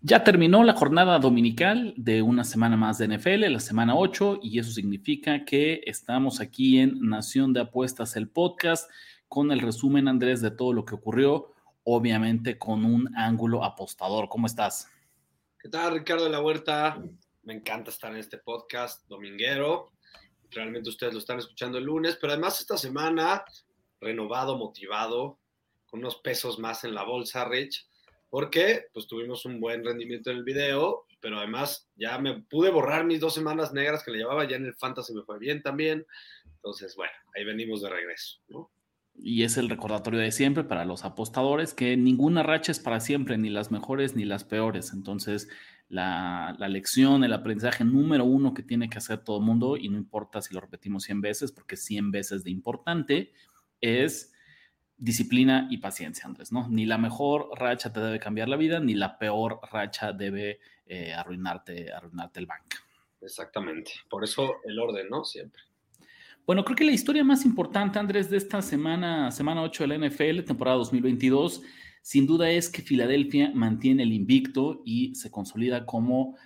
Ya terminó la jornada dominical de una semana más de NFL, la semana 8, y eso significa que estamos aquí en Nación de Apuestas, el podcast, con el resumen, Andrés, de todo lo que ocurrió, obviamente con un ángulo apostador. ¿Cómo estás? ¿Qué tal, Ricardo de la Huerta? Me encanta estar en este podcast dominguero. Realmente ustedes lo están escuchando el lunes, pero además esta semana, renovado, motivado, con unos pesos más en la bolsa, Rich porque pues tuvimos un buen rendimiento en el video, pero además ya me pude borrar mis dos semanas negras que le llevaba, ya en el Fantasy me fue bien también, entonces bueno, ahí venimos de regreso. Y es el recordatorio de siempre para los apostadores que ninguna racha es para siempre, ni las mejores ni las peores. Entonces, la, la, lección, el aprendizaje número uno que tiene que hacer todo mundo, y no importa si lo repetimos 100 veces, porque 100 veces de importante, es disciplina y paciencia, Andrés, ¿no? Ni la mejor racha te debe cambiar la vida, ni la peor racha debe eh, arruinarte, arruinarte el banco. Exactamente. Por eso el orden, ¿no? Siempre. Bueno, creo que la historia más importante, Andrés, de esta semana, semana 8 de la NFL, temporada 2022, sin duda es que Filadelfia mantiene el invicto y se consolida como,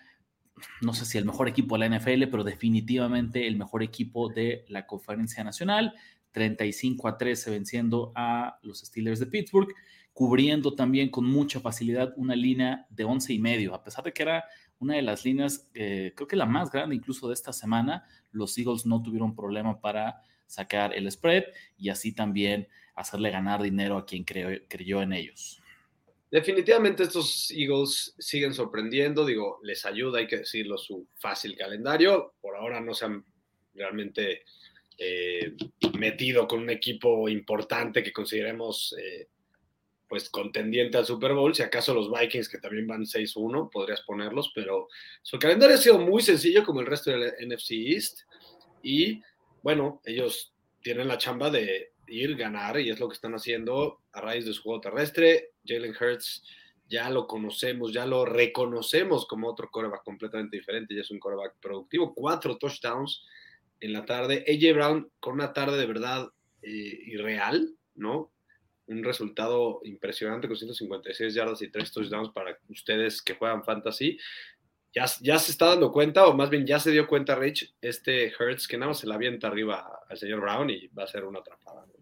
no sé si el mejor equipo de la NFL, pero definitivamente el mejor equipo de la conferencia nacional. 35 a 13 venciendo a los Steelers de Pittsburgh, cubriendo también con mucha facilidad una línea de 11 y medio, a pesar de que era una de las líneas, eh, creo que la más grande incluso de esta semana, los Eagles no tuvieron problema para sacar el spread y así también hacerle ganar dinero a quien creyó en ellos. Definitivamente estos Eagles siguen sorprendiendo, digo, les ayuda, hay que decirlo, su fácil calendario. Por ahora no se han realmente eh, metido con un equipo importante que consideremos eh, pues contendiente al Super Bowl, si acaso los Vikings que también van 6-1, podrías ponerlos, pero su calendario ha sido muy sencillo como el resto del NFC East y bueno, ellos tienen la chamba de ir, ganar y es lo que están haciendo a raíz de su juego terrestre. Jalen Hurts ya lo conocemos, ya lo reconocemos como otro coreback completamente diferente, ya es un coreback productivo, cuatro touchdowns, en la tarde. AJ Brown con una tarde de verdad eh, irreal, ¿no? Un resultado impresionante con 156 yardas y 3 touchdowns para ustedes que juegan fantasy. Ya, ya se está dando cuenta, o más bien ya se dio cuenta Rich, este Hertz, que nada más se la avienta arriba al señor Brown y va a ser una atrapada. ¿no?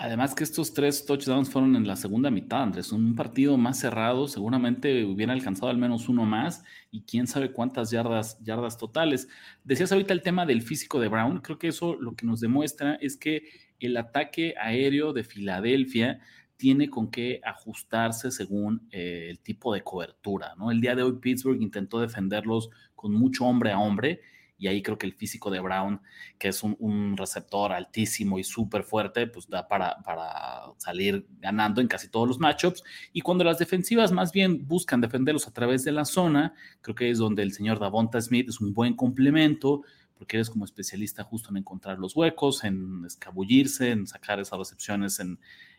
Además que estos tres touchdowns fueron en la segunda mitad, Andrés. Un partido más cerrado, seguramente hubiera alcanzado al menos uno más y quién sabe cuántas yardas, yardas totales. Decías ahorita el tema del físico de Brown. Creo que eso lo que nos demuestra es que el ataque aéreo de Filadelfia tiene con qué ajustarse según eh, el tipo de cobertura. ¿no? El día de hoy Pittsburgh intentó defenderlos con mucho hombre a hombre y ahí creo que el físico de Brown, que es un, receptor altísimo y súper fuerte, pues da para, para salir ganando en casi todos los matchups. Y cuando las defensivas más bien buscan defenderlos a través de la zona, creo que es donde el señor Davonta Smith es un buen complemento porque eres como especialista justo en encontrar los huecos, en escabullirse, en sacar esas recepciones en,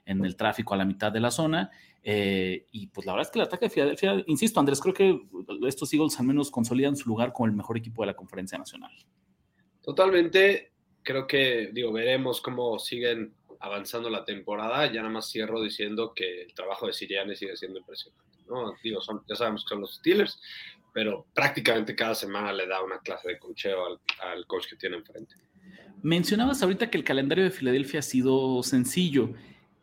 en el tráfico a la mitad de la zona. Eh, y pues la verdad es que el ataque de Filadelfia, insisto, Andrés, creo que estos Eagles al menos consolidan su lugar como el mejor equipo de la conferencia nacional. Totalmente, creo que, digo, veremos cómo siguen avanzando la temporada. Ya nada más cierro diciendo que el trabajo de Siriani sigue siendo impresionante. ¿no? Digo, son, ya sabemos que son los Steelers, pero prácticamente cada semana le da una clase de cocheo al, al coach que tiene enfrente. Mencionabas ahorita que el calendario de Filadelfia ha sido sencillo.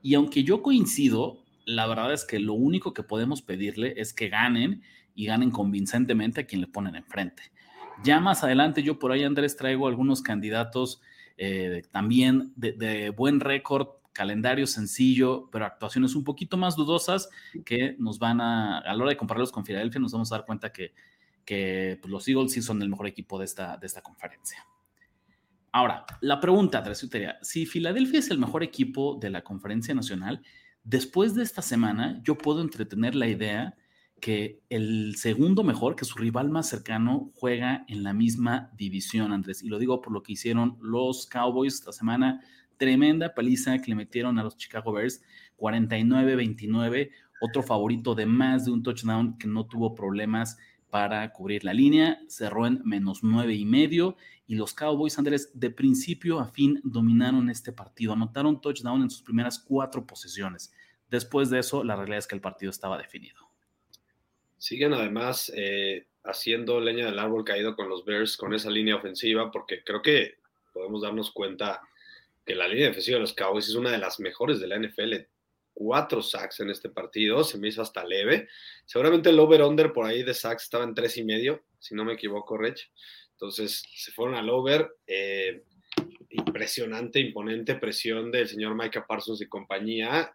Y aunque yo coincido, la verdad es que lo único que podemos pedirle es que ganen y ganen convincentemente a quien le ponen enfrente. Ya más adelante yo por ahí, Andrés, traigo algunos candidatos eh, también de, buen récord, calendario sencillo, pero actuaciones un poquito más dudosas que nos van a, a la hora de compararlos con Filadelfia, nos vamos a dar cuenta que, que pues, los Eagles sí son el mejor equipo de esta, de esta conferencia. Ahora, la pregunta, Andrés, si Filadelfia es el mejor equipo de la conferencia nacional, después de esta semana yo puedo entretener la idea que el segundo mejor, que su rival más cercano, juega en la misma división, Andrés. Y lo digo por lo que hicieron los Cowboys esta semana. Tremenda paliza que le metieron a los Chicago Bears, 49-29. Otro favorito de más de un touchdown que no tuvo problemas para cubrir la línea. Cerró en menos nueve y medio. Y los Cowboys, Andrés, de principio a fin dominaron este partido. Anotaron touchdown en sus primeras cuatro posesiones. Después de eso, la realidad es que el partido estaba definido. Siguen además eh, haciendo leña del árbol caído con los Bears, con esa línea ofensiva, porque creo que podemos darnos cuenta que la línea defensiva de los Cowboys es una de las mejores de la NFL. Cuatro sacks en este partido, se me hizo hasta leve. Seguramente el over-under por ahí de sacks estaba en tres y medio, si no me equivoco, Rich. Entonces se fueron al over. Eh, impresionante, imponente presión del señor Micah Parsons y compañía.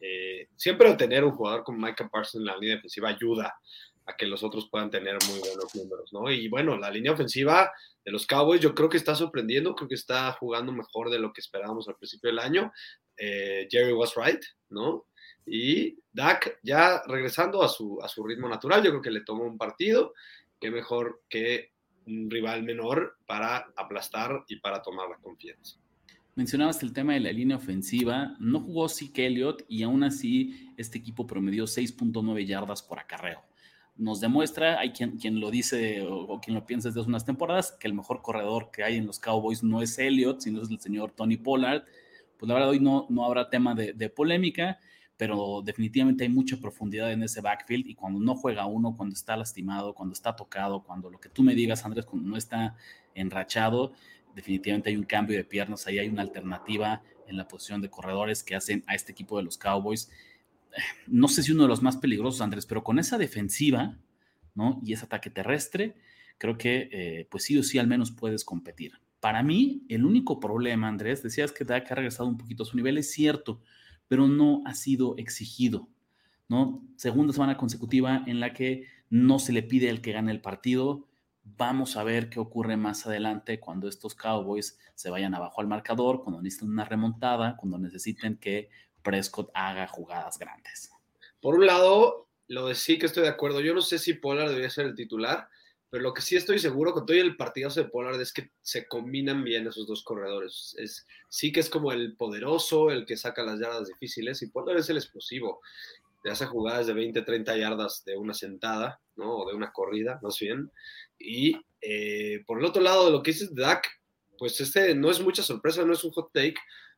Eh, siempre tener un jugador como Micah Parsons en la línea defensiva ayuda a que los otros puedan tener muy buenos números, ¿no? Y bueno, la línea ofensiva de los Cowboys yo creo que está sorprendiendo, creo que está jugando mejor de lo que esperábamos al principio del año. Eh, Jerry was right, ¿no? Y Dak ya regresando a su, a su ritmo natural, yo creo que le tomó un partido, qué mejor que un rival menor para aplastar y para tomar la confianza. Mencionabas el tema de la línea ofensiva. No jugó Zeke Elliott y aún así este equipo promedió 6.9 yardas por acarreo. Nos demuestra, hay quien, quien lo dice o, quien lo piensa desde hace unas temporadas, que el mejor corredor que hay en los Cowboys no es Elliott, sino es el señor Tony Pollard. Pues la verdad hoy no, no habrá tema de, de polémica, pero definitivamente hay mucha profundidad en ese backfield y cuando no juega uno, cuando está lastimado, cuando está tocado, cuando lo que tú me digas, Andrés, cuando no está enrachado, definitivamente hay un cambio de piernas, ahí hay una alternativa en la posición de corredores que hacen a este equipo de los Cowboys. No sé si uno de los más peligrosos, Andrés, pero con esa defensiva, ¿no? Y ese ataque terrestre, creo que eh, pues sí o sí al menos puedes competir. Para mí, el único problema, Andrés, decías que Dak ha regresado un poquito a su nivel, es cierto, pero no ha sido exigido, ¿no? Segunda semana consecutiva en la que no se le pide al que gane el partido, Vamos a ver qué ocurre más adelante cuando estos Cowboys se vayan abajo al marcador, cuando necesiten una remontada, cuando necesiten que Prescott haga jugadas grandes. Por un lado, lo de que estoy de acuerdo. Yo no sé si Pollard debería ser el titular, pero lo que sí estoy seguro con todo el partidazo de Pollard es que se combinan bien esos dos corredores. Es, sí que es como el poderoso, el que saca las yardas difíciles, y Pollard es el explosivo. Te hace jugadas de 20, 30 yardas de una sentada, ¿no? O de una corrida, más bien. Y eh, por el otro lado, lo que dices de Dak, pues este no es mucha sorpresa, no es un hot take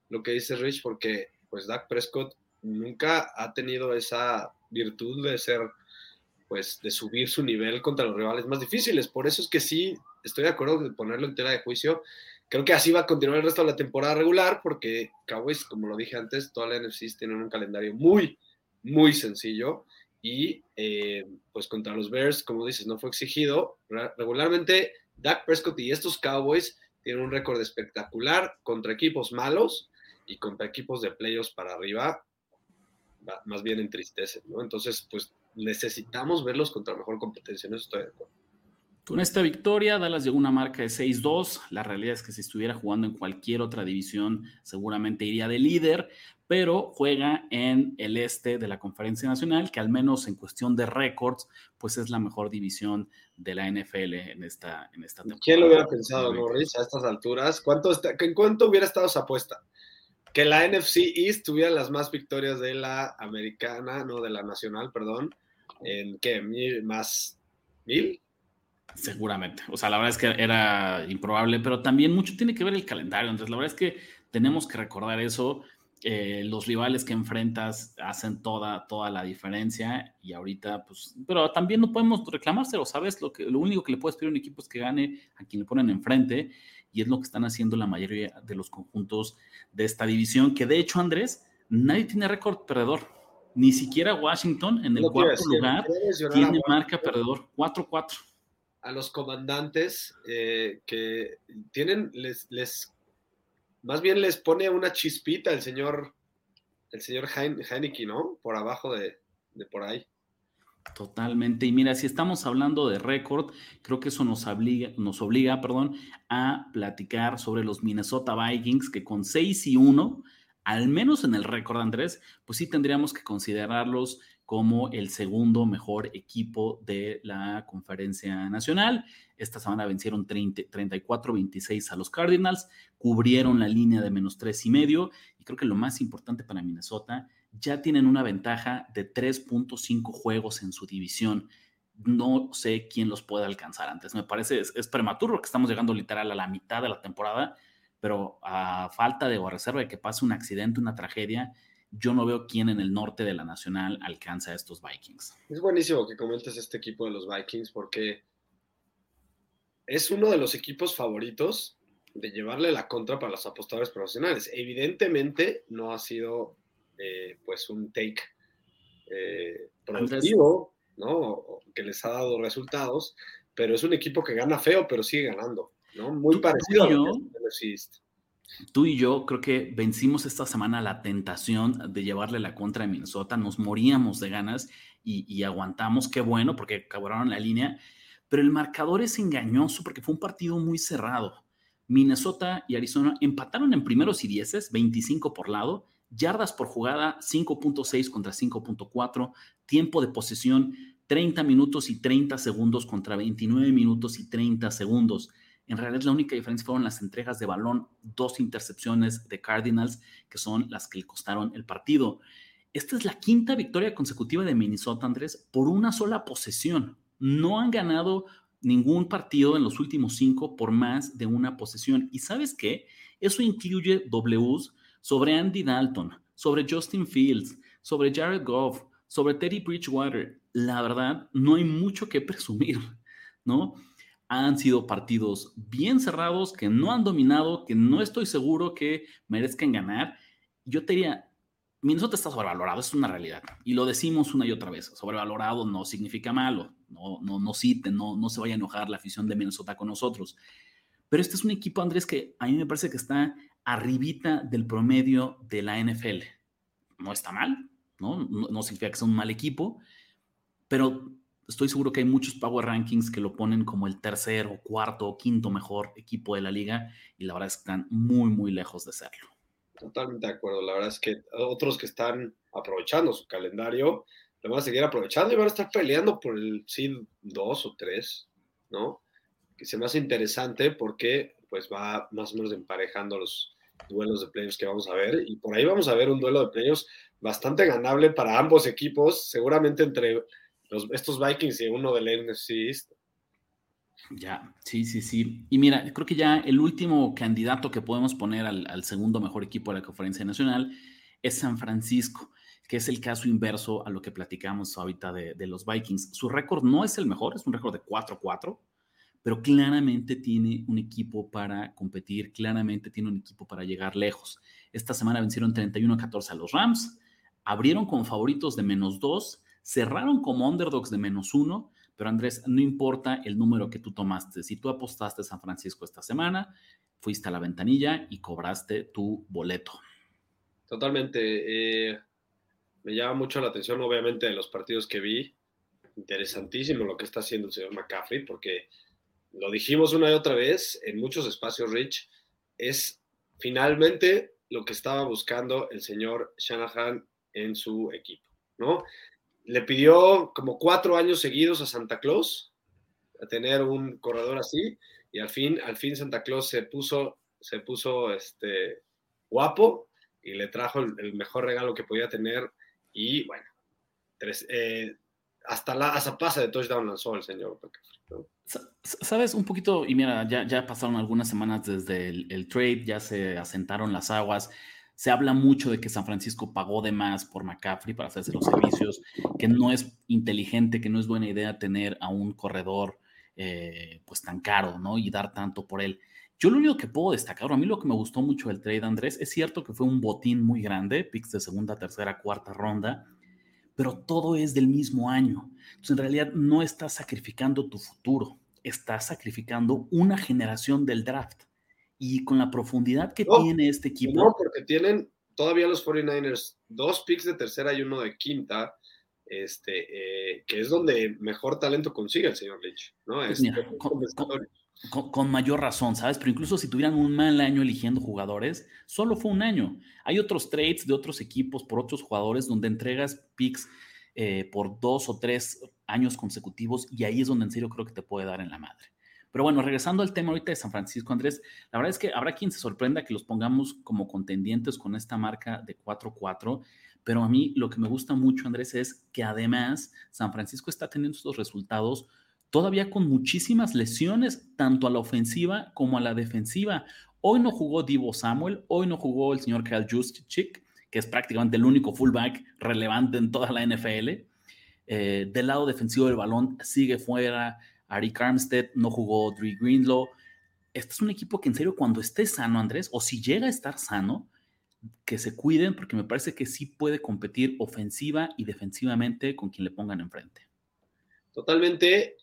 lo que dice Rich, porque pues Dak Prescott nunca ha tenido esa virtud de ser, pues de subir su nivel contra los rivales más difíciles. Por eso es que sí, estoy de acuerdo de ponerlo en tela de juicio. Creo que así va a continuar el resto de la temporada regular, porque Cowboys, como lo dije antes, toda la NFC tienen un calendario muy, muy sencillo y eh, pues contra los Bears, como dices, no fue exigido. Regularmente Dak Prescott y estos Cowboys tienen un récord espectacular contra equipos malos y contra equipos de playoffs para arriba, más bien entristecen, ¿no? Entonces, pues necesitamos verlos contra mejor competencia, en eso estoy de acuerdo. Con esta victoria, Dallas llegó a una marca de 6-2. La realidad es que si estuviera jugando en cualquier otra división, seguramente iría de líder, pero juega en el este de la Conferencia Nacional, que al menos en cuestión de récords, pues es la mejor división de la NFL en esta, en esta temporada. ¿Quién lo hubiera pensado, Norris, a estas alturas? ¿Cuánto ¿En cuánto hubiera estado esa apuesta? Que la NFC East tuviera las más victorias de la americana, no de la nacional, perdón, en qué, más mil, Seguramente. O sea, la verdad es que era improbable, pero también mucho tiene que ver el calendario. Entonces, la verdad es que tenemos que recordar eso. Eh, los rivales que enfrentas hacen toda, toda la diferencia y ahorita, pues, pero también no podemos reclamárselo, ¿sabes? Lo, que, lo único que le puedes pedir a un equipo es que gane a quien le ponen enfrente y es lo que están haciendo la mayoría de los conjuntos de esta división, que de hecho, Andrés, nadie tiene récord perdedor. Ni siquiera Washington en el cuarto lugar tiene marca perdedor 4-4 a los comandantes eh, que tienen, les, les, más bien les pone una chispita el señor, el señor Heineken, ¿no? Por abajo de, de, por ahí. Totalmente. Y mira, si estamos hablando de récord, creo que eso nos obliga, nos obliga, perdón, a platicar sobre los Minnesota Vikings, que con 6 y 1, al menos en el récord, Andrés, pues sí tendríamos que considerarlos como el segundo mejor equipo de la conferencia nacional. Esta semana vencieron 34-26 a los Cardinals, cubrieron la línea de menos tres y medio y creo que lo más importante para Minnesota, ya tienen una ventaja de 3.5 juegos en su división. No sé quién los puede alcanzar antes. Me parece, es, es prematuro que estamos llegando literal a la mitad de la temporada, pero a falta de o a reserva de que pase un accidente, una tragedia, yo no veo quién en el norte de la Nacional alcanza a estos Vikings. Es buenísimo que comentes este equipo de los Vikings porque es uno de los equipos favoritos de llevarle la contra para los apostadores profesionales. Evidentemente no ha sido eh, pues un take eh, productivo, ¿no? Que les ha dado resultados, pero es un equipo que gana feo, pero sigue ganando, ¿no? Muy parecido a lo que Tú y yo creo que vencimos esta semana la tentación de llevarle la contra de Minnesota, nos moríamos de ganas y, aguantamos, qué bueno, porque acabaron la línea, pero el marcador es engañoso porque fue un partido muy cerrado. Minnesota y Arizona empataron en primeros y dieces, 25 por lado, yardas por jugada 5.6 contra 5.4, tiempo de posesión 30 minutos y 30 segundos contra 29 minutos y 30 segundos. En realidad la única diferencia fueron las entregas de balón, dos intercepciones de Cardinals, que son las que le costaron el partido. Esta es la quinta victoria consecutiva de Minnesota, Andrés, por una sola posesión. No han ganado ningún partido en los últimos cinco por más de una posesión. ¿Y sabes qué? Eso incluye Ws sobre Andy Dalton, sobre Justin Fields, sobre Jared Goff, sobre Teddy Bridgewater. La verdad, no hay mucho que presumir, ¿no? Han sido partidos bien cerrados, que no han dominado, que no estoy seguro que merezcan ganar. Yo te diría, Minnesota está sobrevalorado, es una realidad. Y lo decimos una y otra vez, sobrevalorado no significa malo, no, no, no citen, no, no se vaya a enojar la afición de Minnesota con nosotros. Pero este es un equipo, Andrés, que a mí me parece que está arribita del promedio de la NFL. No está mal, ¿no? No, no significa que sea un mal equipo, pero estoy seguro que hay muchos Power Rankings que lo ponen como el tercer o cuarto o quinto mejor equipo de la liga y la verdad es que están muy, muy lejos de serlo. Totalmente de acuerdo. La verdad es que otros que están aprovechando su calendario lo van a seguir aprovechando y van a estar peleando por el seed 2 o 3, ¿no? Que se me hace interesante porque pues va más o menos emparejando los duelos de playoffs que vamos a ver y por ahí vamos a ver un duelo de playoffs bastante ganable para ambos equipos, seguramente entre estos Vikings y uno del NFC East. Ya, sí, sí, sí. Y mira, creo que ya el último candidato que podemos poner al, segundo mejor equipo de la conferencia nacional es San Francisco, que es el caso inverso a lo que platicamos ahorita de, de los Vikings. Su récord no es el mejor, es un récord de 4-4, pero claramente tiene un equipo para competir, claramente tiene un equipo para llegar lejos. Esta semana vencieron 31-14 a los Rams, abrieron con favoritos de menos 2 cerraron como underdogs de menos uno, pero Andrés, no importa el número que tú tomaste. Si tú apostaste a San Francisco esta semana, fuiste a la ventanilla y cobraste tu boleto. Totalmente. Eh, me llama mucho la atención, obviamente, de los partidos que vi. Interesantísimo lo que está haciendo el señor McCaffrey, porque lo dijimos una y otra vez en muchos espacios, Rich, es finalmente lo que estaba buscando el señor Shanahan en su equipo, ¿no? Le pidió como cuatro años seguidos a Santa Claus a tener un corredor así y al fin, al fin Santa Claus se puso, se puso este, guapo y le trajo el, mejor regalo que podía tener y bueno, eh, hasta la hasta pasa de touchdown lanzó el señor. Sabes, un poquito, y mira, ya, ya pasaron algunas semanas desde el, trade, ya se asentaron las aguas. Se habla mucho de que San Francisco pagó de más por McCaffrey para hacerse los servicios, que no es inteligente, que no es buena idea tener a un corredor eh, pues tan caro, ¿no? Y dar tanto por él. Yo lo único que puedo destacar, a mí lo que me gustó mucho del trade, Andrés, es cierto que fue un botín muy grande, picks de segunda, tercera, cuarta ronda, pero todo es del mismo año. Entonces, en realidad no estás sacrificando tu futuro, estás sacrificando una generación del draft. Y con la profundidad que tiene este equipo. No, porque tienen todavía los 49ers dos picks de tercera y uno de quinta, este, eh, que es donde mejor talento consigue el señor Lynch. ¿no? Pues este, con, mayor razón, ¿sabes? Pero incluso si tuvieran un mal año eligiendo jugadores, solo fue un año. Hay otros trades de otros equipos por otros jugadores donde entregas picks eh, por dos o tres años consecutivos y ahí es donde en serio creo que te puede dar en la madre. Pero bueno, regresando al tema ahorita de San Francisco, Andrés, la verdad es que habrá quien se sorprenda que los pongamos como contendientes con esta marca de 4-4, pero a mí lo que me gusta mucho, Andrés, es que además San Francisco está teniendo estos resultados todavía con muchísimas lesiones, tanto a la ofensiva como a la defensiva. Hoy no jugó Divo Samuel, hoy no jugó el señor Kyle Juszczyk, que es prácticamente el único fullback relevante en toda la NFL. Eh, del lado defensivo del balón sigue fuera Ari Armstead, no jugó Dre Greenlow. Este es un equipo que en serio cuando esté sano, Andrés, o si llega a estar sano, que se cuiden porque me parece que sí puede competir ofensiva y defensivamente con quien le pongan enfrente. Totalmente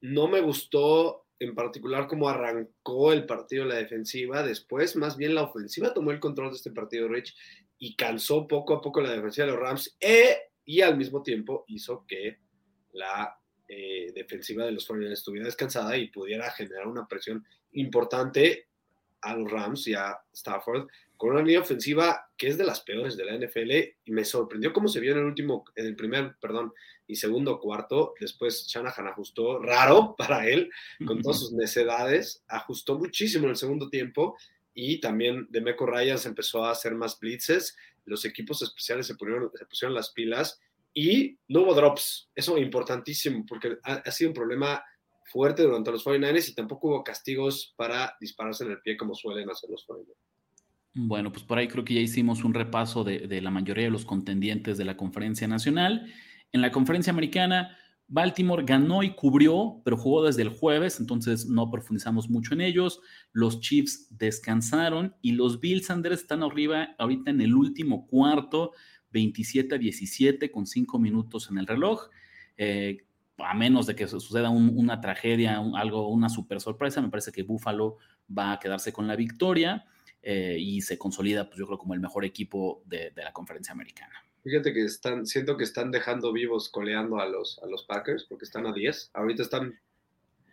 no me gustó en particular cómo arrancó el partido la defensiva. Después, más bien la ofensiva tomó el control de este partido, Rich, y cansó poco a poco la defensiva de los Rams e, y al mismo tiempo hizo que la eh, defensiva de los 49 estuviera descansada y pudiera generar una presión importante a los Rams y a Stafford con una línea ofensiva que es de las peores de la NFL y me sorprendió cómo se vio en el último, en el primer, perdón, y segundo cuarto. Después Shanahan ajustó, raro para él, con todas sus necedades, ajustó muchísimo en el segundo tiempo y también Demeco Ryans empezó a hacer más blitzes. Los equipos especiales se pusieron, se pusieron las pilas y no hubo drops. Eso es importantísimo porque ha, ha sido un problema fuerte durante los 49ers y tampoco hubo castigos para dispararse en el pie como suelen hacer los 49ers. Bueno, pues por ahí creo que ya hicimos un repaso de, la mayoría de los contendientes de la conferencia nacional. En la conferencia americana, Baltimore ganó y cubrió, pero jugó desde el jueves, entonces no profundizamos mucho en ellos. Los Chiefs descansaron y los Bills, Andrés, están arriba ahorita en el último cuarto, 27 a 17, con 5 minutos en el reloj. Eh, a menos de que suceda una tragedia, algo, una super sorpresa, me parece que Buffalo va a quedarse con la victoria. Eh, y se consolida, pues yo creo, como el mejor equipo de, la conferencia americana. Fíjate que están, siento que están dejando vivos coleando a los, a los Packers porque están a 10. Ahorita están,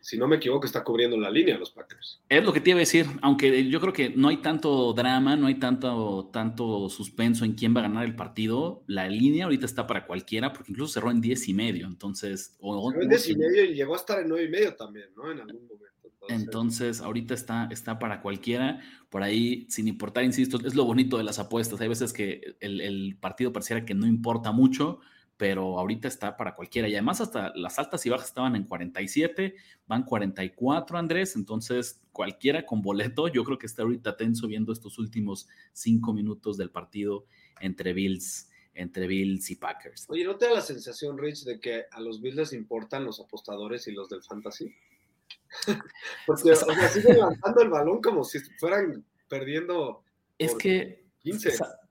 si no me equivoco, está cubriendo la línea los Packers. Es lo que te iba a decir, aunque yo creo que no hay tanto drama, no hay tanto, tanto suspenso en quién va a ganar el partido. La línea ahorita está para cualquiera porque incluso cerró en 10 y medio. Entonces, o, en 10 y medio y llegó a estar en 9 y medio también, ¿no? En algún momento. Entonces, ahorita está, está para cualquiera. Por ahí, sin importar, insisto, es lo bonito de las apuestas. Hay veces que el, partido pareciera que no importa mucho, pero ahorita está para cualquiera. Y además, hasta las altas y bajas estaban en 47, van 44, Andrés. Entonces, cualquiera con boleto, yo creo que está ahorita tenso viendo estos últimos cinco minutos del partido entre Bills entre Bills y Packers. Oye, ¿no te da la sensación, Rich, de que a los Bills les importan los apostadores y los del fantasy? Porque, o sea, siguen lanzando el balón como si fueran perdiendo. Es que,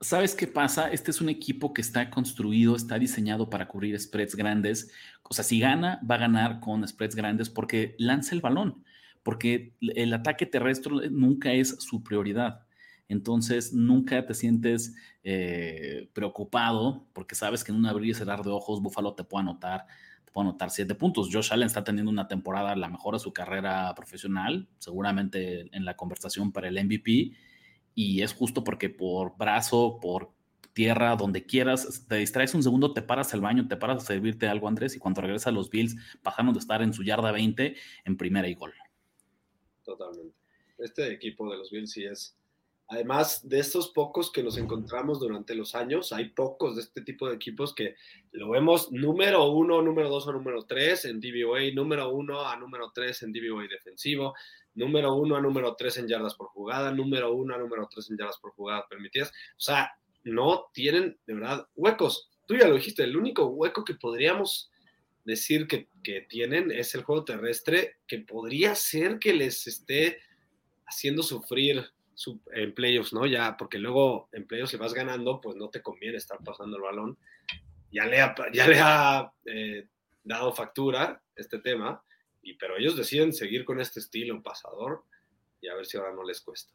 ¿sabes qué pasa? Este es un equipo que está construido, está diseñado para cubrir spreads grandes. O sea, si gana, va a ganar con spreads grandes porque lanza el balón, porque el ataque terrestre nunca es su prioridad. Entonces, nunca te sientes eh, preocupado porque sabes que en un abrir y cerrar de ojos, Buffalo te puede anotar puede anotar siete puntos. Josh Allen está teniendo una temporada la mejor de su carrera profesional, seguramente en la conversación para el MVP, y es justo porque por brazo, por tierra, donde quieras, te distraes un segundo, te paras al baño, te paras a servirte algo, Andrés, y cuando regresa a los Bills, pasaron de estar en su yarda 20 en primera y gol. Totalmente. Este equipo de los Bills sí es, además de estos pocos que nos encontramos durante los años, hay pocos de este tipo de equipos que lo vemos número uno, número dos o número tres en DVOA, número uno a número tres en DVOA defensivo, número uno a número tres en yardas por jugada, número uno a número tres en yardas por jugada permitidas. O sea, no tienen de verdad huecos. Tú ya lo dijiste, el único hueco que podríamos decir que, tienen es el juego terrestre, que podría ser que les esté haciendo sufrir en playoffs, ¿no? Ya, porque luego en playoffs si vas ganando, pues no te conviene estar pasando el balón. Ya le ha, ya le ha eh, dado factura este tema, y, pero ellos deciden seguir con este estilo pasador y a ver si ahora no les cuesta.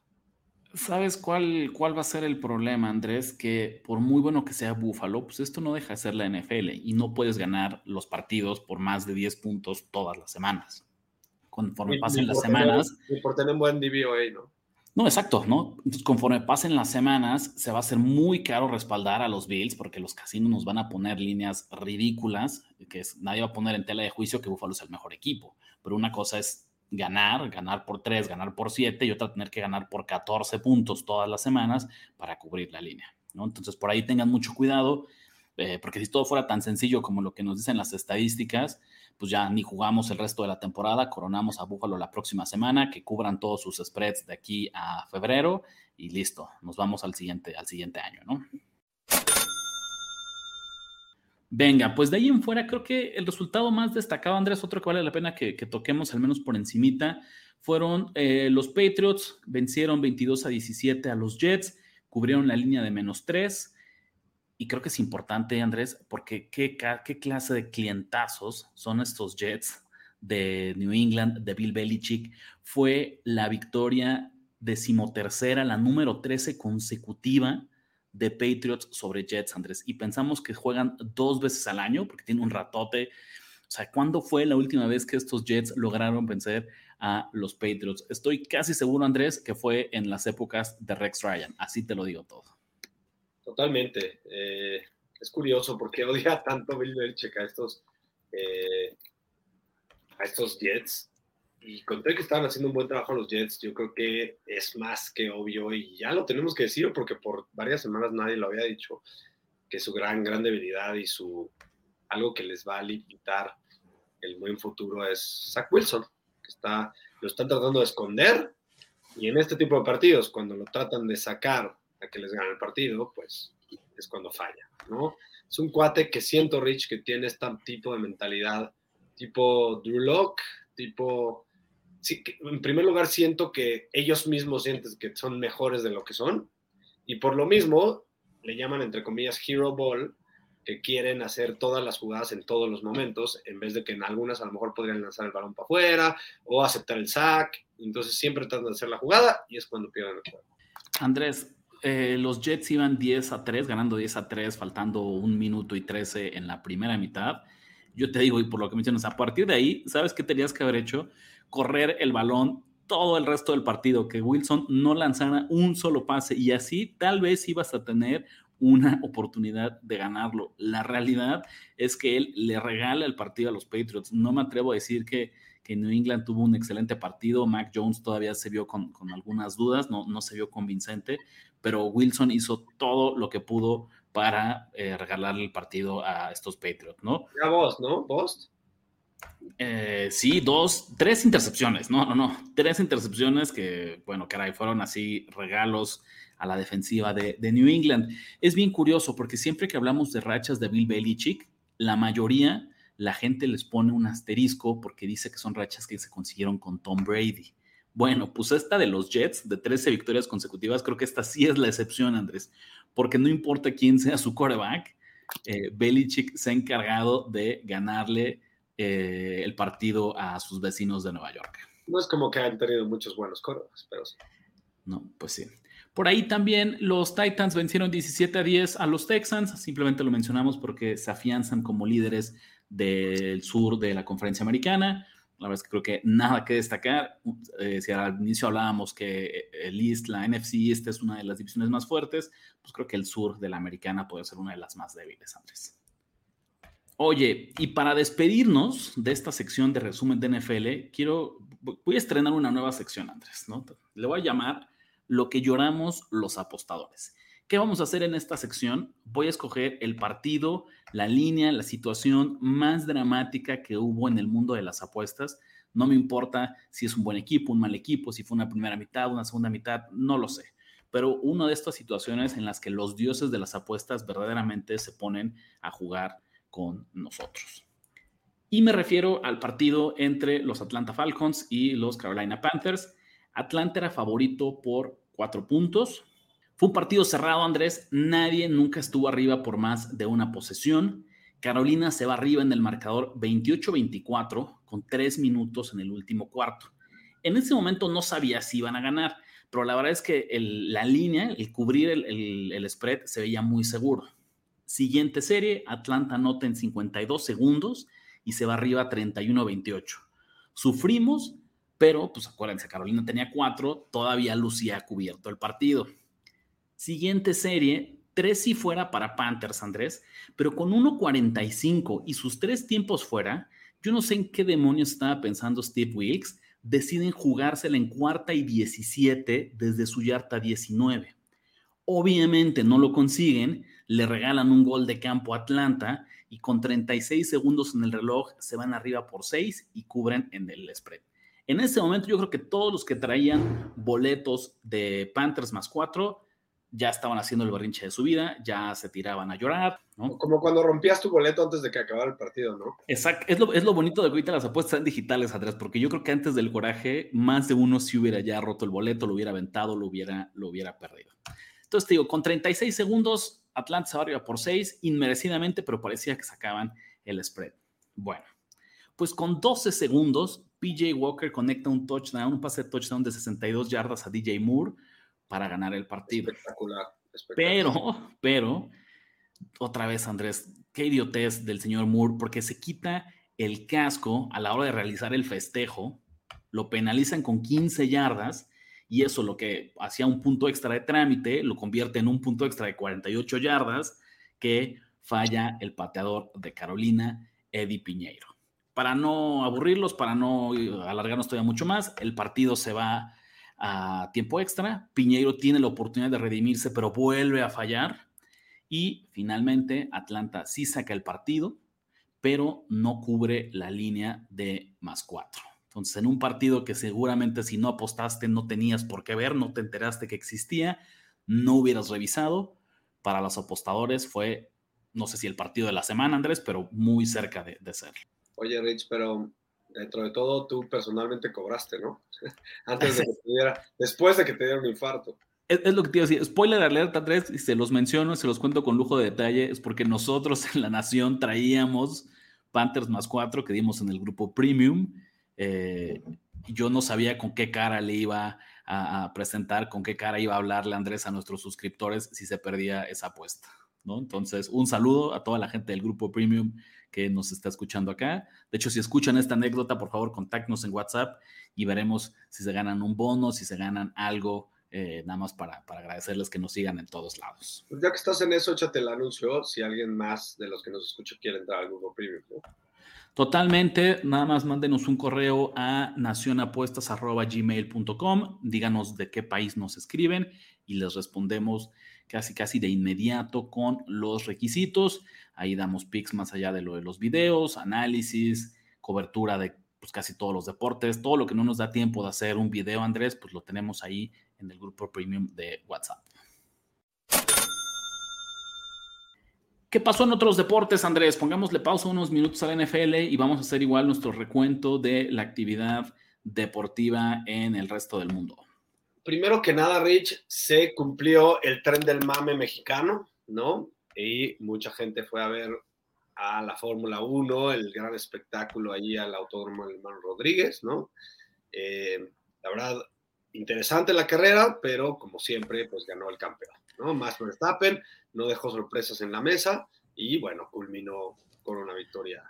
¿Sabes cuál, cuál va a ser el problema, Andrés? Que por muy bueno que sea Búfalo, pues esto no deja de ser la NFL y no puedes ganar los partidos por más de 10 puntos todas las semanas. Conforme pasen las semanas. Y por tener un buen DVOA, ¿no? No, exacto, ¿no? Entonces, conforme pasen las semanas, se va a hacer muy caro respaldar a los Bills porque los casinos nos van a poner líneas ridículas, que nadie va a poner en tela de juicio que Búfalo es el mejor equipo. Pero una cosa es ganar, ganar por 3, ganar por 7 y otra tener que ganar por 14 puntos todas las semanas para cubrir la línea. ¿no? Entonces, por ahí tengan mucho cuidado, eh, porque si todo fuera tan sencillo como lo que nos dicen las estadísticas, pues ya ni jugamos el resto de la temporada, coronamos a Búfalo la próxima semana, que cubran todos sus spreads de aquí a febrero y listo, nos vamos al siguiente, al siguiente año, ¿no? Venga, pues de ahí en fuera creo que el resultado más destacado, Andrés, otro que vale la pena que, toquemos al menos por encimita, fueron eh, los Patriots, vencieron 22 a 17 a los Jets, cubrieron la línea de menos 3. Y creo que es importante, Andrés, porque qué, clase de clientazos son estos Jets de New England, de Bill Belichick. Fue la victoria decimotercera, la número 13 consecutiva de Patriots sobre Jets, Andrés, y pensamos que juegan dos veces al año porque tiene un ratote. O sea, ¿cuándo fue la última vez que estos Jets lograron vencer a los Patriots? Estoy casi seguro, Andrés, que fue en las épocas de Rex Ryan. Así te lo digo todo. Totalmente. Eh, es curioso porque odia tanto Bill Belichick a estos, eh, a estos Jets y conté que estaban haciendo un buen trabajo los Jets, yo creo que es más que obvio y ya lo tenemos que decir porque por varias semanas nadie lo había dicho, que su gran, gran debilidad y su algo que les va a limitar el buen futuro es Zach Wilson, que está, lo están tratando de esconder y en este tipo de partidos, cuando lo tratan de sacar a que les gane el partido, pues es cuando falla, ¿no? Es un cuate que siento, Rich, que tiene este tipo de mentalidad, tipo Drew Locke, tipo en primer lugar siento que ellos mismos sienten que son mejores de lo que son y por lo mismo le llaman entre comillas hero ball que quieren hacer todas las jugadas en todos los momentos en vez de que en algunas a lo mejor podrían lanzar el balón para afuera o aceptar el sack entonces siempre tratan de hacer la jugada y es cuando pierden el juego Andrés eh, los Jets iban 10 a 3 ganando 10 a 3 faltando un minuto y 13 en la primera mitad yo te digo y por lo que mencionas a partir de ahí sabes qué tenías que haber hecho correr el balón todo el resto del partido, que Wilson no lanzara un solo pase y así tal vez ibas a tener una oportunidad de ganarlo. La realidad es que él le regala el partido a los Patriots. No me atrevo a decir que, que New England tuvo un excelente partido. Mac Jones todavía se vio con, algunas dudas, no, no se vio convincente, pero Wilson hizo todo lo que pudo para eh, regalarle el partido a estos Patriots, ¿no? Ya vos, ¿no? ¿Vos? Eh, sí, dos, tres intercepciones, no, no, no, tres intercepciones que, bueno, caray, fueron así regalos a la defensiva de, New England. Es bien curioso porque siempre que hablamos de rachas de Bill Belichick, la mayoría, la gente les pone un asterisco porque dice que son rachas que se consiguieron con Tom Brady. Bueno, pues esta de los Jets, de 13 victorias consecutivas, creo que esta sí es la excepción, Andrés, porque no importa quién sea su quarterback, eh, Belichick se ha encargado de ganarle eh, el partido a sus vecinos de Nueva York. No es como que han tenido muchos buenos corebacks, pero sí. No, pues sí. Por ahí también los Titans vencieron 17 a 10 a los Texans, simplemente lo mencionamos porque se afianzan como líderes del sur de la conferencia americana. La verdad es que creo que nada que destacar. Eh, si al inicio hablábamos que el East, la NFC East es una de las divisiones más fuertes, pues creo que el sur de la americana puede ser una de las más débiles, Andrés. Oye, y para despedirnos de esta sección de resumen de NFL, quiero, voy a estrenar una nueva sección, Andrés, ¿no? Le voy a llamar Lo que lloramos los apostadores. ¿Qué vamos a hacer en esta sección? Voy a escoger el partido, la línea, la situación más dramática que hubo en el mundo de las apuestas. No me importa si es un buen equipo, un mal equipo, si fue una primera mitad, una segunda mitad, no lo sé. Pero una de estas situaciones en las que los dioses de las apuestas verdaderamente se ponen a jugar con nosotros. Y me refiero al partido entre los Atlanta Falcons y los Carolina Panthers. Atlanta era favorito por cuatro puntos, fue un partido cerrado, Andrés. Nadie nunca estuvo arriba por más de una posesión. Carolina se va arriba en el marcador 28-24 con tres minutos en el último cuarto. En ese momento no sabía si iban a ganar, pero la verdad es que la línea, el cubrir el, el, spread se veía muy seguro. Siguiente serie, Atlanta anota en 52 segundos y se va arriba 31-28. Sufrimos, pero pues acuérdense, Carolina tenía cuatro, todavía lucía cubierto el partido. Siguiente serie, tres si fuera para Panthers, Andrés, pero con 1.45 y sus tres tiempos fuera, yo no sé en qué demonios estaba pensando Steve Wilkes, deciden jugársela en cuarta y 17 desde su yarta 19. Obviamente no lo consiguen, le regalan un gol de campo a Atlanta y con 36 segundos en el reloj se van arriba por 6 y cubren en el spread. En ese momento yo creo que todos los que traían boletos de Panthers más 4 ya estaban haciendo el berrinche de su vida, ya se tiraban a llorar, ¿no? Como cuando rompías tu boleto antes de que acabara el partido, ¿no? Exacto, es lo, es lo bonito de que ahorita las apuestas están digitales, Andrés, porque yo creo que antes del coraje, más de uno si hubiera ya roto el boleto, lo hubiera aventado, lo hubiera, lo hubiera perdido. Entonces te digo, con 36 segundos, Atlanta se arriba por 6, inmerecidamente, pero parecía que sacaban el spread. Bueno, pues con 12 segundos, PJ Walker conecta un touchdown, un pase de touchdown de 62 yardas a DJ Moore, para ganar el partido. Espectacular, Pero, pero, otra vez, Andrés, qué idiotez del señor Moore, porque se quita el casco a la hora de realizar el festejo, lo penalizan con 15 yardas y eso lo que hacía un punto extra de trámite lo convierte en un punto extra de 48 yardas que falla el pateador de Carolina, Eddie Piñeiro. Para no aburrirlos, para no alargarnos todavía mucho más, el partido se va a tiempo extra. Piñeiro tiene la oportunidad de redimirse, pero vuelve a fallar. Y finalmente Atlanta sí saca el partido, pero no cubre la línea de más cuatro. Entonces, en un partido que seguramente si no apostaste no tenías por qué ver, no te enteraste que existía, no hubieras revisado, para los apostadores fue, no sé si el partido de la semana, Andrés, pero muy cerca de, de ser. Oye, Rich, pero dentro de todo, tú personalmente cobraste, ¿no? Antes de que te diera, después de que te diera un infarto. Es, lo que te iba a decir. Spoiler alert, Andrés, y se los menciono, se los cuento con lujo de detalle, es porque nosotros en La Nación traíamos Panthers más cuatro que dimos en el grupo Premium. Eh, yo no sabía con qué cara le iba a, a, presentar, con qué cara iba a hablarle Andrés a nuestros suscriptores si se perdía esa apuesta. ¿no? Entonces, un saludo a toda la gente del grupo Premium que nos está escuchando acá. De hecho, si escuchan esta anécdota, por favor, contáctenos en WhatsApp y veremos si se ganan un bono, si se ganan algo, eh, nada más para, para, agradecerles que nos sigan en todos lados. Pues ya que estás en eso, échate el anuncio si alguien más de los que nos escucha quiere entrar al grupo premium. ¿no? Totalmente, nada más mándenos un correo a nacionapuestas.gmail.com, díganos de qué país nos escriben y les respondemos casi casi de inmediato con los requisitos. Ahí damos pics más allá de lo de los videos, análisis, cobertura de pues, casi todos los deportes, todo lo que no nos da tiempo de hacer un video, Andrés, pues lo tenemos ahí en el grupo premium de WhatsApp. ¿Qué pasó en otros deportes, Andrés? Pongámosle pausa unos minutos a la NFL y vamos a hacer igual nuestro recuento de la actividad deportiva en el resto del mundo primero que nada, Rich, se cumplió el tren del mame mexicano, ¿no? Y mucha gente fue a ver a la Fórmula 1, el gran espectáculo allí al Autódromo Hermano Rodríguez, ¿no? Eh, la verdad, interesante la carrera, pero como siempre, pues ganó el campeón, ¿no? Max Verstappen no dejó sorpresas en la mesa y bueno, culminó con una victoria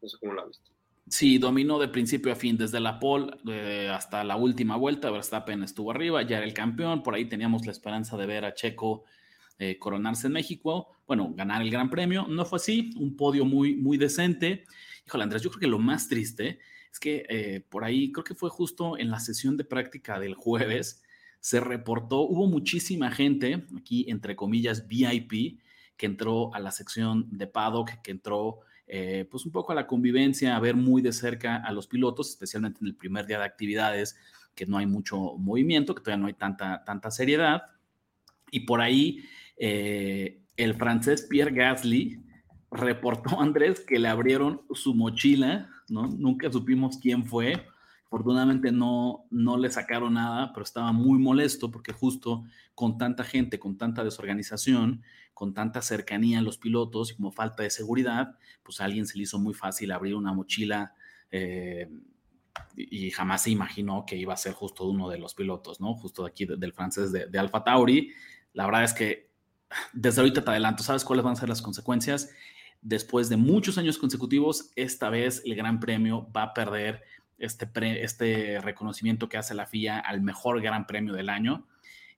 No sé cómo la viste. Sí, dominó de principio a fin, desde la pole eh, hasta la última vuelta. Verstappen estuvo arriba, ya era el campeón. Por ahí teníamos la esperanza de ver a Checo eh, coronarse en México. Bueno, ganar el Gran Premio. No fue así, un podio muy, muy decente. Híjole, Andrés, yo creo que lo más triste es que eh, por ahí, creo que fue justo en la sesión de práctica del jueves, se reportó, hubo muchísima gente, aquí entre comillas VIP, que entró a la sección de paddock, que entró eh, pues un poco a la convivencia, a ver muy de cerca a los pilotos, especialmente en el primer día de actividades, que no hay mucho movimiento, que todavía no hay tanta, tanta seriedad. Y por ahí eh, el francés Pierre Gasly reportó a Andrés que le abrieron su mochila, ¿no? Nunca supimos quién fue. Afortunadamente no, no le sacaron nada, pero estaba muy molesto porque justo con tanta gente, con tanta desorganización, con tanta cercanía a los pilotos y como falta de seguridad, pues alguien se le hizo muy fácil abrir una mochila eh, y jamás se imaginó que iba a ser justo uno de los pilotos, ¿no? Justo de aquí del francés de, de Alfa Tauri. La verdad es que desde ahorita te adelanto, ¿sabes cuáles van a ser las consecuencias? Después de muchos años consecutivos, esta vez el Gran Premio va a perder este, este reconocimiento que hace la FIA al mejor Gran Premio del año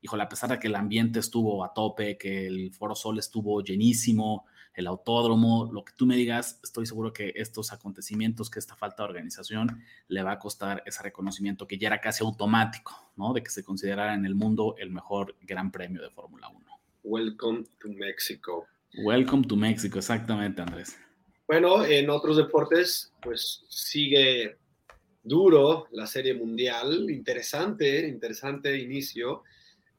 híjole, a pesar de que el ambiente estuvo a tope, que el Foro Sol estuvo llenísimo, el autódromo, lo que tú me digas, estoy seguro que estos acontecimientos, que esta falta de organización le va a costar ese reconocimiento que ya era casi automático, ¿no? De que se considerara en el mundo el mejor gran premio de Fórmula 1. Welcome to Mexico. Welcome to Mexico, exactamente, Andrés. Bueno, en otros deportes, pues sigue duro la serie mundial, interesante, interesante inicio.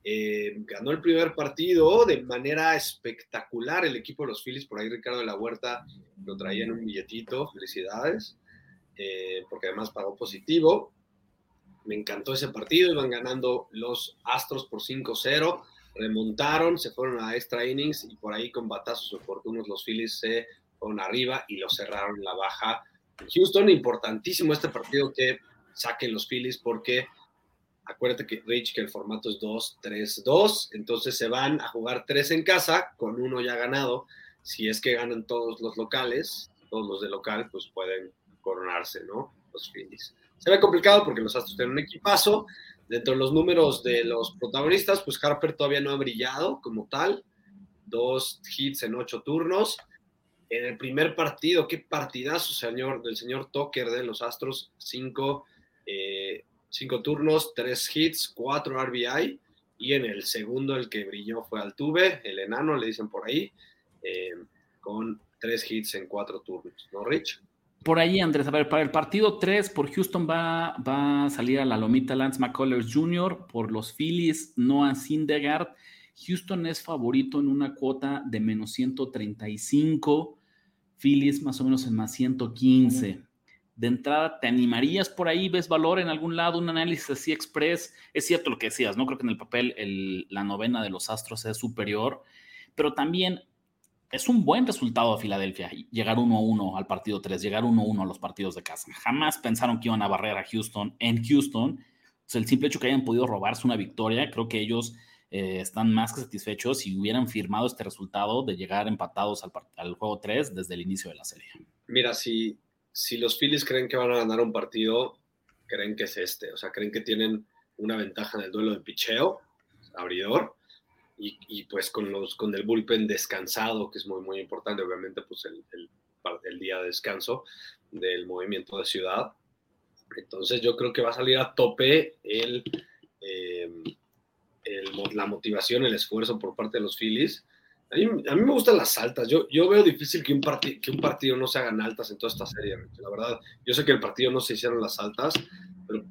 Eh, ganó el primer partido de manera espectacular el equipo de los Phillies. Por ahí Ricardo de la Huerta lo traía en un billetito. Felicidades. Eh, porque además pagó positivo. Me encantó ese partido. Iban ganando los Astros por 5-0. Remontaron, se fueron a extra innings y por ahí con batazos oportunos los Phillies se fueron arriba y lo cerraron la baja. Houston, importantísimo este partido que saquen los Phillies porque Acuérdate que Rich, que el formato es 2-3-2, entonces se van a jugar tres en casa con uno ya ganado. Si es que ganan todos los locales, todos los de local, pues pueden coronarse, ¿no? Los Phillies. Se ve complicado porque los Astros tienen un equipazo. Dentro de los números de los protagonistas, pues Harper todavía no ha brillado como tal. Dos hits en ocho turnos. En el primer partido, qué partidazo, señor, del señor Tucker de los Astros. Cinco eh, cinco turnos, tres hits, cuatro RBI. Y en el segundo, el que brilló fue Altuve, el enano, le dicen por ahí, eh, con tres hits en cuatro turnos, ¿no, Rich? Por ahí, Andrés, a ver, para el partido 3 por Houston va, va a salir a la lomita Lance McCullers Jr., por los Phillies Noah Syndergaard. Houston es favorito en una cuota de menos 135, Phillies más o menos en más 115 de entrada, ¿te animarías por ahí? ¿Ves valor en algún lado? Un análisis así express. Es cierto lo que decías, ¿no? Creo que en el papel la novena de los Astros es superior, pero también es un buen resultado de Filadelfia llegar 1-1 al partido 3, llegar 1-1 a los partidos de casa. Jamás pensaron que iban a barrer a Houston en Houston. el simple hecho que hayan podido robarse una victoria, creo que ellos eh, están más que satisfechos si hubieran firmado este resultado de llegar empatados al, al juego 3 desde el inicio de la serie. Mira, si, si los Phillies creen que van a ganar un partido, creen que es este. O sea, creen que tienen una ventaja en el duelo de picheo, abridor, y, pues con, los, con el bullpen descansado, que es muy, muy importante, obviamente, pues el, el, día de descanso del movimiento de ciudad. Entonces yo creo que va a salir a tope el, eh, la motivación, el esfuerzo por parte de los Phillies a mí, me gustan las altas. Yo, yo veo difícil que un, que un partido no se hagan altas en toda esta serie. La verdad, yo sé que el partido no se hicieron las altas, pero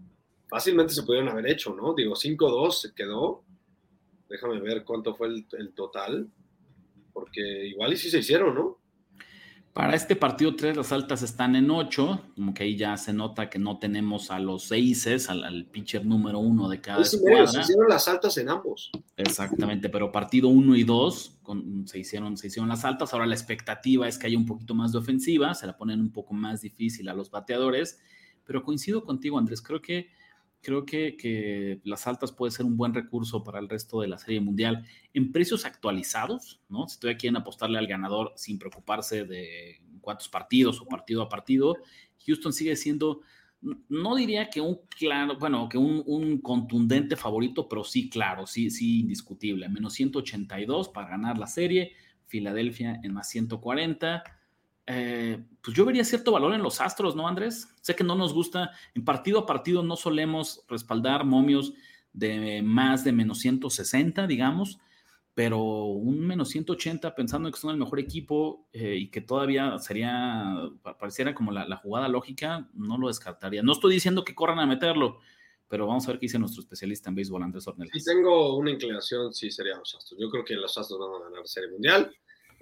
fácilmente se pudieron haber hecho, ¿no? Digo, 5-2 se quedó. Déjame ver cuánto fue el, el, total, porque igual y sí se hicieron, ¿no? Para este partido 3 las altas están en 8, como que ahí ya se nota que no tenemos a los 6 al, al, pitcher número 1 de cada sí, escuadra. Se hicieron las altas en ambos. Exactamente, pero partido 1 y 2 con, se, hicieron, se hicieron las altas. Ahora la expectativa es que haya un poquito más de ofensiva, se la ponen un poco más difícil a los bateadores, pero coincido contigo, Andrés, creo que creo que, que, las altas puede ser un buen recurso para el resto de la serie mundial. En precios actualizados, ¿no? Si todavía quieren apostarle al ganador sin preocuparse de cuántos partidos o partido a partido. Houston sigue siendo, no diría que un claro, bueno, que un, un contundente favorito, pero sí claro, sí, sí indiscutible. Menos 182 para ganar la serie. Filadelfia en más 140 eh, pues yo vería cierto valor en los Astros, ¿no, Andrés? Sé que no nos gusta, en partido a partido no solemos respaldar momios de más de menos 160, digamos, pero un menos 180 pensando que son el mejor equipo eh, y que todavía sería, pareciera como la, jugada lógica, no lo descartaría. No estoy diciendo que corran a meterlo, pero vamos a ver qué dice nuestro especialista en béisbol, Andrés Ornelas. Si tengo una inclinación, sí serían los Astros. Yo creo que los Astros van a ganar la Serie Mundial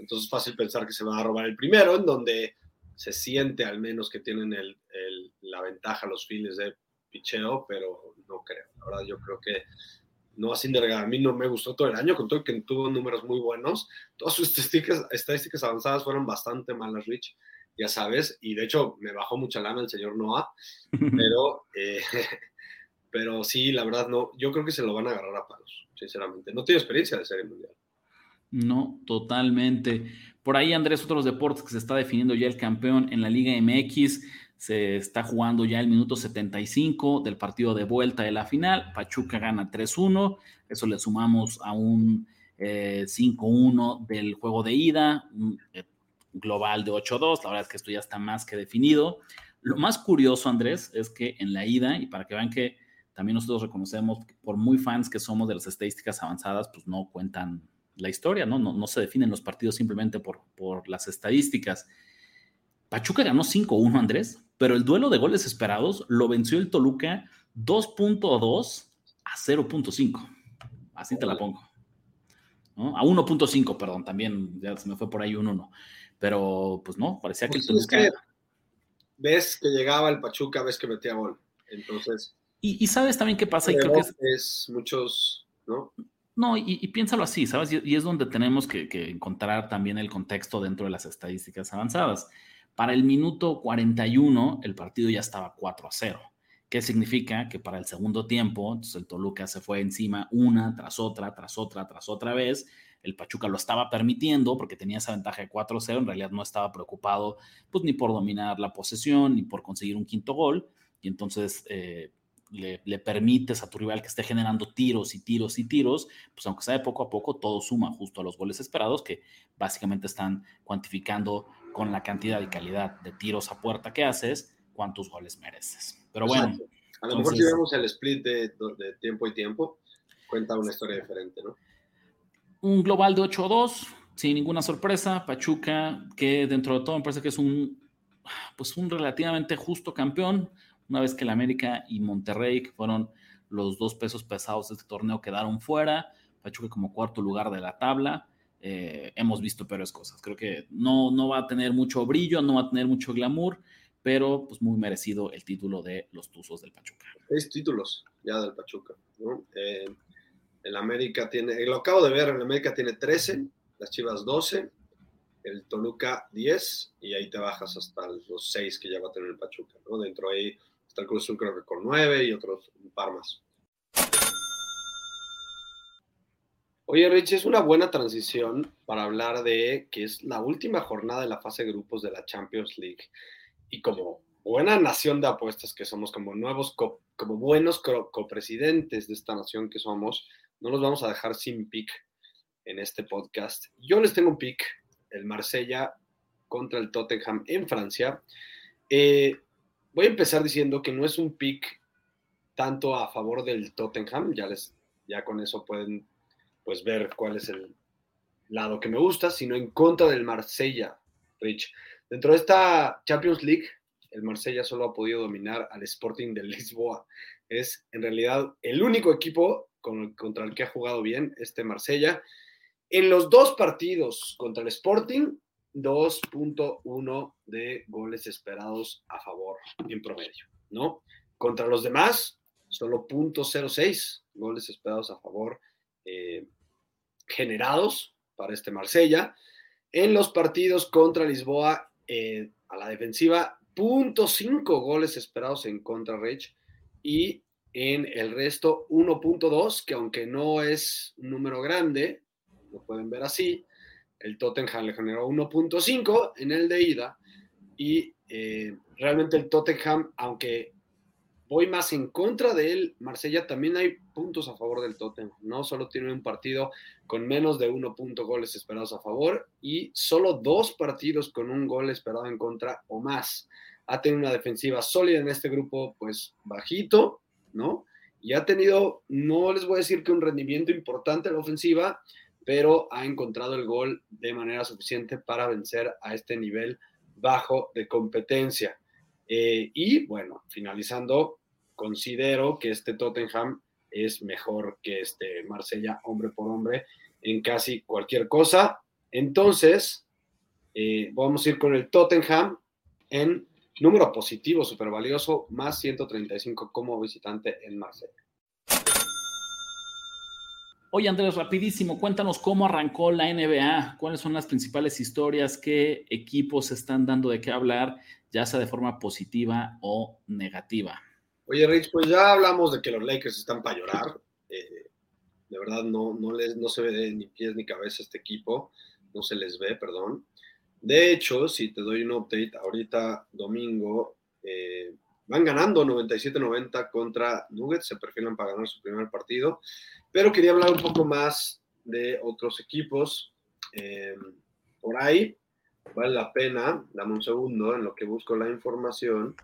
entonces es fácil pensar que se van a robar el primero, en donde se siente al menos que tienen el, la ventaja los files de picheo, pero no creo. La verdad, yo creo que no de A mí no me gustó todo el año, con todo que tuvo números muy buenos. Todas sus estadísticas, estadísticas avanzadas fueron bastante malas, Rich, ya sabes. Y de hecho, me bajó mucha lana el señor Noah, pero, eh, pero sí, la verdad, no. Yo creo que se lo van a agarrar a palos, sinceramente. No tiene experiencia de serie mundial. No, totalmente. Por ahí, Andrés, otros deportes que se está definiendo ya el campeón en la Liga MX. Se está jugando ya el minuto 75 del partido de vuelta de la final. Pachuca gana 3-1. Eso le sumamos a un 5-1 eh, del juego de ida, un eh, global de 8-2. La verdad es que esto ya está más que definido. Lo más curioso, Andrés, es que en la ida, y para que vean que también nosotros reconocemos, por muy fans que somos de las estadísticas avanzadas, pues no cuentan la historia, ¿no? No, no se definen los partidos simplemente por, por las estadísticas. Pachuca ganó 5-1, Andrés, pero el duelo de goles esperados lo venció el Toluca 2.2 a 0.5. Así te la pongo. A 1.5, perdón, también ya se me fue por ahí un 1. Pero pues no, parecía que el pues Toluca. ves que llegaba el Pachuca, ves que metía gol. Entonces. Y, sabes también qué pasa. Y creo que es muchos, ¿no? No, y, piénsalo así, ¿sabes? Y, es donde tenemos que, encontrar también el contexto dentro de las estadísticas avanzadas. Para el minuto 41, el partido ya estaba 4 a 0. ¿Qué significa? Que para el segundo tiempo, el Toluca se fue encima una tras otra, tras otra, tras otra vez. El Pachuca lo estaba permitiendo porque tenía esa ventaja de 4 a 0. En realidad no estaba preocupado pues, ni por dominar la posesión, ni por conseguir un quinto gol. Y entonces, eh, le, permites a tu rival que esté generando tiros y tiros y tiros, pues aunque sea de poco a poco, todo suma justo a los goles esperados, que básicamente están cuantificando con la cantidad y calidad de tiros a puerta que haces, cuántos goles mereces. Pero bueno. A lo mejor si vemos el split de, de, tiempo y tiempo, cuenta una historia diferente, ¿no? Un global de 8-2, sin ninguna sorpresa. Pachuca, que dentro de todo me parece que es un, pues un relativamente justo campeón una vez que el América y Monterrey, que fueron los dos pesos pesados de este torneo, quedaron fuera, Pachuca como cuarto lugar de la tabla, eh, hemos visto peores cosas. Creo que no, no va a tener mucho brillo, no va a tener mucho glamour, pero pues muy merecido el título de los Tuzos del Pachuca. Seis títulos ya del Pachuca. Eh, el América tiene, lo acabo de ver, el América tiene 13, las Chivas 12, el Toluca 10 y ahí te bajas hasta los 6 que ya va a tener el Pachuca. ¿no? Dentro ahí Cruz creo que con nueve y otros un par más. Oye, Rich, es una buena transición para hablar de que es la última jornada de la fase de grupos de la Champions League. Y como buena nación de apuestas que somos, como nuevos, como buenos copresidentes de esta nación que somos, no nos vamos a dejar sin pick en este podcast. Yo les tengo un pick, el Marsella contra el Tottenham en Francia. Eh, voy a empezar diciendo que no es un pick tanto a favor del Tottenham, ya, les, ya con eso pueden pues ver cuál es el lado que me gusta, sino en contra del Marsella, Rich. Dentro de esta Champions League, el Marsella solo ha podido dominar al Sporting de Lisboa. Es en realidad el único equipo contra el que ha jugado bien este Marsella. En los dos partidos contra el Sporting 2.1 de goles esperados a favor en promedio, ¿no? Contra los demás, solo 0.06 goles esperados a favor eh, generados para este Marsella. En los partidos contra Lisboa, eh, a la defensiva, 0.5 goles esperados en contra Rich. Y en el resto, 1.2, que aunque no es un número grande, lo pueden ver así, el Tottenham le generó 1.5 en el de ida y eh, realmente el Tottenham, aunque voy más en contra de él, Marsella también hay puntos a favor del Tottenham, no solo tiene un partido con menos de 1 punto goles esperados a favor y solo dos partidos con un gol esperado en contra o más. Ha tenido una defensiva sólida en este grupo, pues bajito, ¿no? Y ha tenido, no les voy a decir que un rendimiento importante en la ofensiva, pero ha encontrado el gol de manera suficiente para vencer a este nivel bajo de competencia. Eh, y bueno, finalizando, considero que este Tottenham es mejor que este Marsella hombre por hombre en casi cualquier cosa. Entonces, eh, vamos a ir con el Tottenham en número positivo, súper valioso, más 135 como visitante en Marsella. Oye Andrés, rapidísimo, cuéntanos cómo arrancó la NBA, cuáles son las principales historias, qué equipos están dando de qué hablar, ya sea de forma positiva o negativa. Oye Rich, pues ya hablamos de que los Lakers están para llorar. Eh, de verdad no, no, les, no se ve ni pies ni cabeza este equipo, no se les ve, perdón. De hecho, si te doy un update, ahorita domingo eh, van ganando 97-90 contra Nuggets, se perfilan para ganar su primer partido. Pero quería hablar un poco más de otros equipos. Eh, por ahí vale la pena, dame un segundo en lo que busco la información.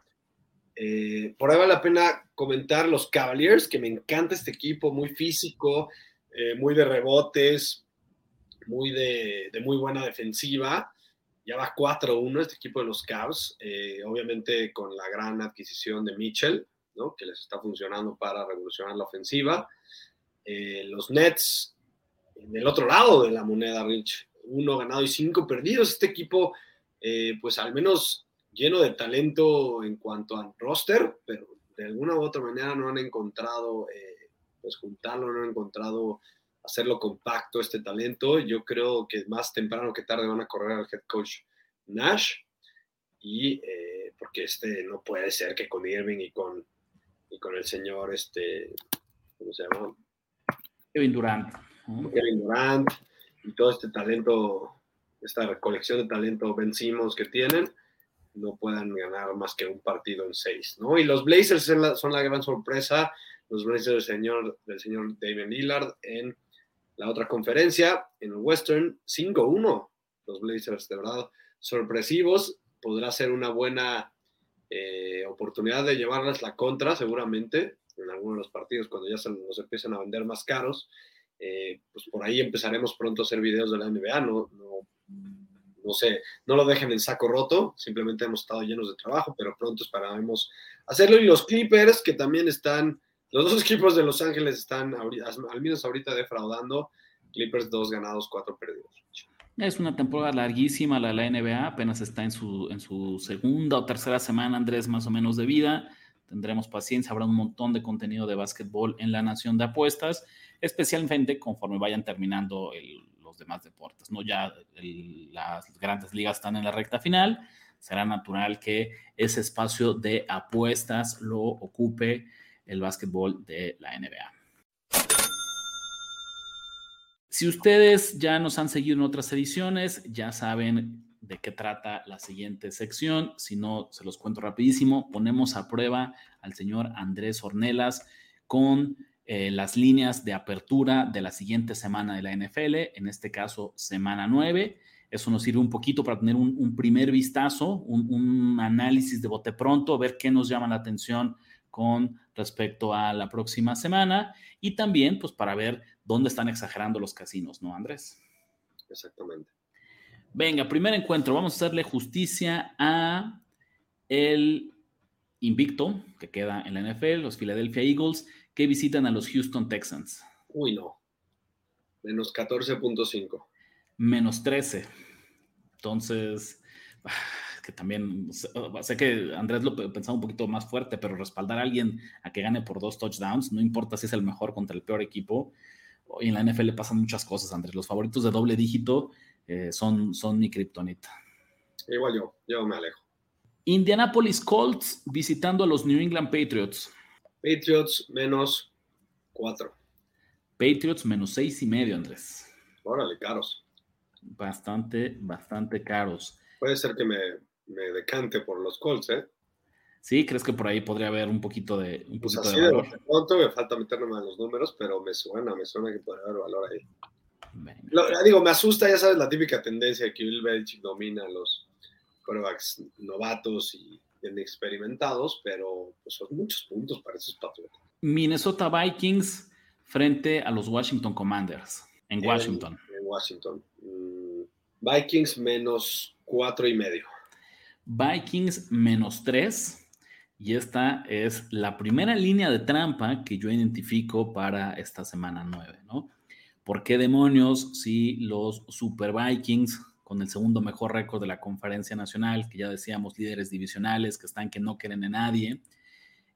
Eh, por ahí vale la pena comentar los Cavaliers, que me encanta este equipo, muy físico, eh, muy de rebotes, muy de, muy buena defensiva. Ya va 4-1 este equipo de los Cavs, obviamente con la gran adquisición de Mitchell, ¿no? que les está funcionando para revolucionar la ofensiva. Eh, los Nets del otro lado de la moneda, Rich. Uno ganado y cinco perdidos. Este equipo, eh, pues al menos lleno de talento en cuanto al roster, pero de alguna u otra manera no han encontrado, eh, pues juntarlo, no han encontrado hacerlo compacto este talento. Yo creo que más temprano que tarde van a correr al head coach Nash y porque este no puede ser que con Irving y con, y con el señor, este, ¿cómo se llama? Kevin Durant. Kevin Durant y todo este talento, esta colección de talento vencimos que tienen, no puedan ganar más que un partido en seis, ¿no? Y los Blazers son la, gran sorpresa, los Blazers del señor, del señor David Lillard en la otra conferencia, en el Western, 5-1. Los Blazers, de verdad, sorpresivos. Podrá ser una buena eh, oportunidad de llevarles la contra, seguramente en algunos de los partidos cuando ya se nos empiezan a vender más caros. Eh, pues por ahí empezaremos pronto a hacer videos de la NBA, no, no, no sé, no lo dejen en saco roto, simplemente hemos estado llenos de trabajo, pero pronto esperaremos hacerlo. Y los Clippers, que también están, los dos equipos de Los Ángeles están al menos ahorita defraudando, Clippers dos ganados, cuatro perdidos. Es una temporada larguísima la, NBA, apenas está en su, en su segunda o tercera semana, Andrés, más o menos de vida tendremos paciencia, habrá un montón de contenido de básquetbol en la Nación de Apuestas, especialmente conforme vayan terminando los demás deportes. ¿no? Ya las grandes ligas están en la recta final, será natural que ese espacio de apuestas lo ocupe el básquetbol de la NBA. Si ustedes ya nos han seguido en otras ediciones, ya saben de qué trata la siguiente sección. Si no, se los cuento rapidísimo. Ponemos a prueba al señor Andrés Ornelas con eh, las líneas de apertura de la siguiente semana de la NFL, en este caso semana 9. Eso nos sirve un poquito para tener un, primer vistazo, un, un, análisis de bote pronto, ver qué nos llama la atención con respecto a la próxima semana y también pues para ver dónde están exagerando los casinos, ¿no, Andrés? Exactamente. Venga, primer encuentro. Vamos a hacerle justicia a el invicto que queda en la NFL, los Philadelphia Eagles, que visitan a los Houston Texans. Uy, no. Menos 14.5. Menos 13. Entonces, que también sé que Andrés lo pensaba un poquito más fuerte, pero respaldar a alguien a que gane por dos touchdowns, no importa si es el mejor contra el peor equipo. Hoy en la NFL pasan muchas cosas, Andrés. Los favoritos de doble dígito eh, son, son mi kriptonita. Igual yo, yo me alejo. Indianapolis Colts visitando a los New England Patriots. Patriots menos 4. Patriots menos seis y medio, Andrés. Órale, caros. bastante, bastante caros. Puede ser que me, me decante por los Colts, ¿eh? Sí, ¿crees que por ahí podría haber un poquito de, un Pues poquito así de de valor? pronto me falta meterme más los números, pero me suena, me suena que podría haber valor ahí. Lo- digo, me asusta, ya sabes, la típica tendencia de que Bill Belichick domina a los quarterbacks novatos y inexperimentados, pero pues son muchos puntos para esos patriotas. Minnesota Vikings frente a los Washington Commanders en En- Washington. En Washington. Mm, Vikings menos cuatro y medio. Vikings menos 3. Y esta es la primera línea de trampa que yo identifico para esta semana 9, ¿no? ¿Por qué demonios si los Super Vikings, con el segundo mejor récord de la conferencia nacional, que ya decíamos líderes divisionales, que están que no quieren a nadie,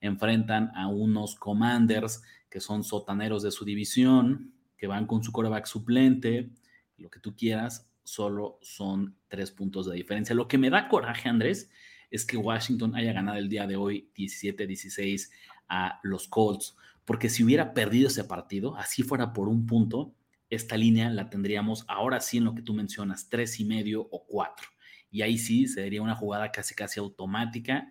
enfrentan a unos Commanders que son sotaneros de su división, que van con su coreback suplente, lo que tú quieras, solo son tres puntos de diferencia. Lo que me da coraje, Andrés, es que Washington haya ganado el día de hoy 17-16 a los Colts, porque si hubiera perdido ese partido, así fuera por un punto, esta línea la tendríamos ahora sí en lo que tú mencionas, tres y medio o cuatro. Y ahí sí sería una jugada casi casi automática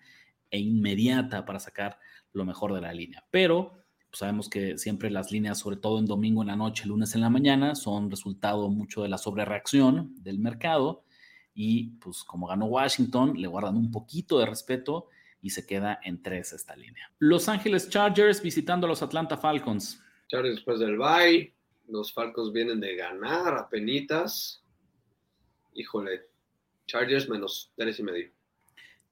e inmediata para sacar lo mejor de la línea. Pero sabemos que siempre las líneas, sobre todo en domingo en la noche, lunes en la mañana, son resultado mucho de la sobrereacción del mercado. Y pues como ganó Washington, le guardan un poquito de respeto y se queda en tres esta línea. Los Ángeles Chargers visitando a los Atlanta Falcons. Chargers después del bye. Los Falcons vienen de ganar a penitas. Híjole. Chargers menos tres y medio.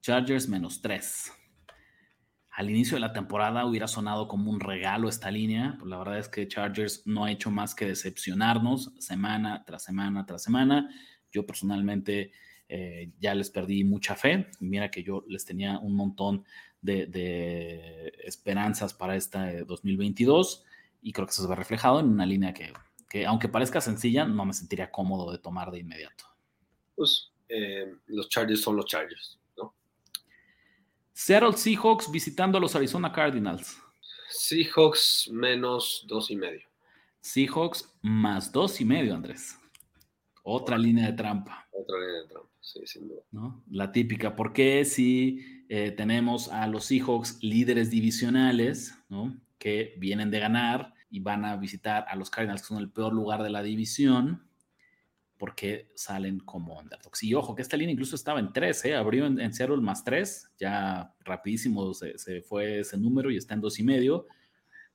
Chargers menos 3. Al inicio de la temporada hubiera sonado como un regalo esta línea, pero la verdad es que Chargers no ha hecho más que decepcionarnos semana tras semana tras semana. Yo personalmente eh, ya les perdí mucha fe. Mira que yo les tenía un montón de, esperanzas para este 2022 y creo que eso se ve reflejado en una línea que, que, aunque parezca sencilla, no me sentiría cómodo de tomar de inmediato. Pues eh, los Chargers son los Chargers. Seattle Seahawks visitando a los Arizona Cardinals. Seahawks menos dos y medio. Seahawks más dos y medio, Andrés. Otra línea de trampa, Otra línea de trampa, sí, sin duda. ¿no? La típica. ¿Por qué si eh, tenemos a los Seahawks líderes divisionales, ¿no? Que vienen de ganar y van a visitar a los Cardinals, que son el peor lugar de la división? ¿Por qué salen como underdogs? Y ojo, que esta línea incluso estaba en 3, ¿eh? abrió en, en Seattle más 3, ya rapidísimo se, se, fue ese número y está en dos y medio,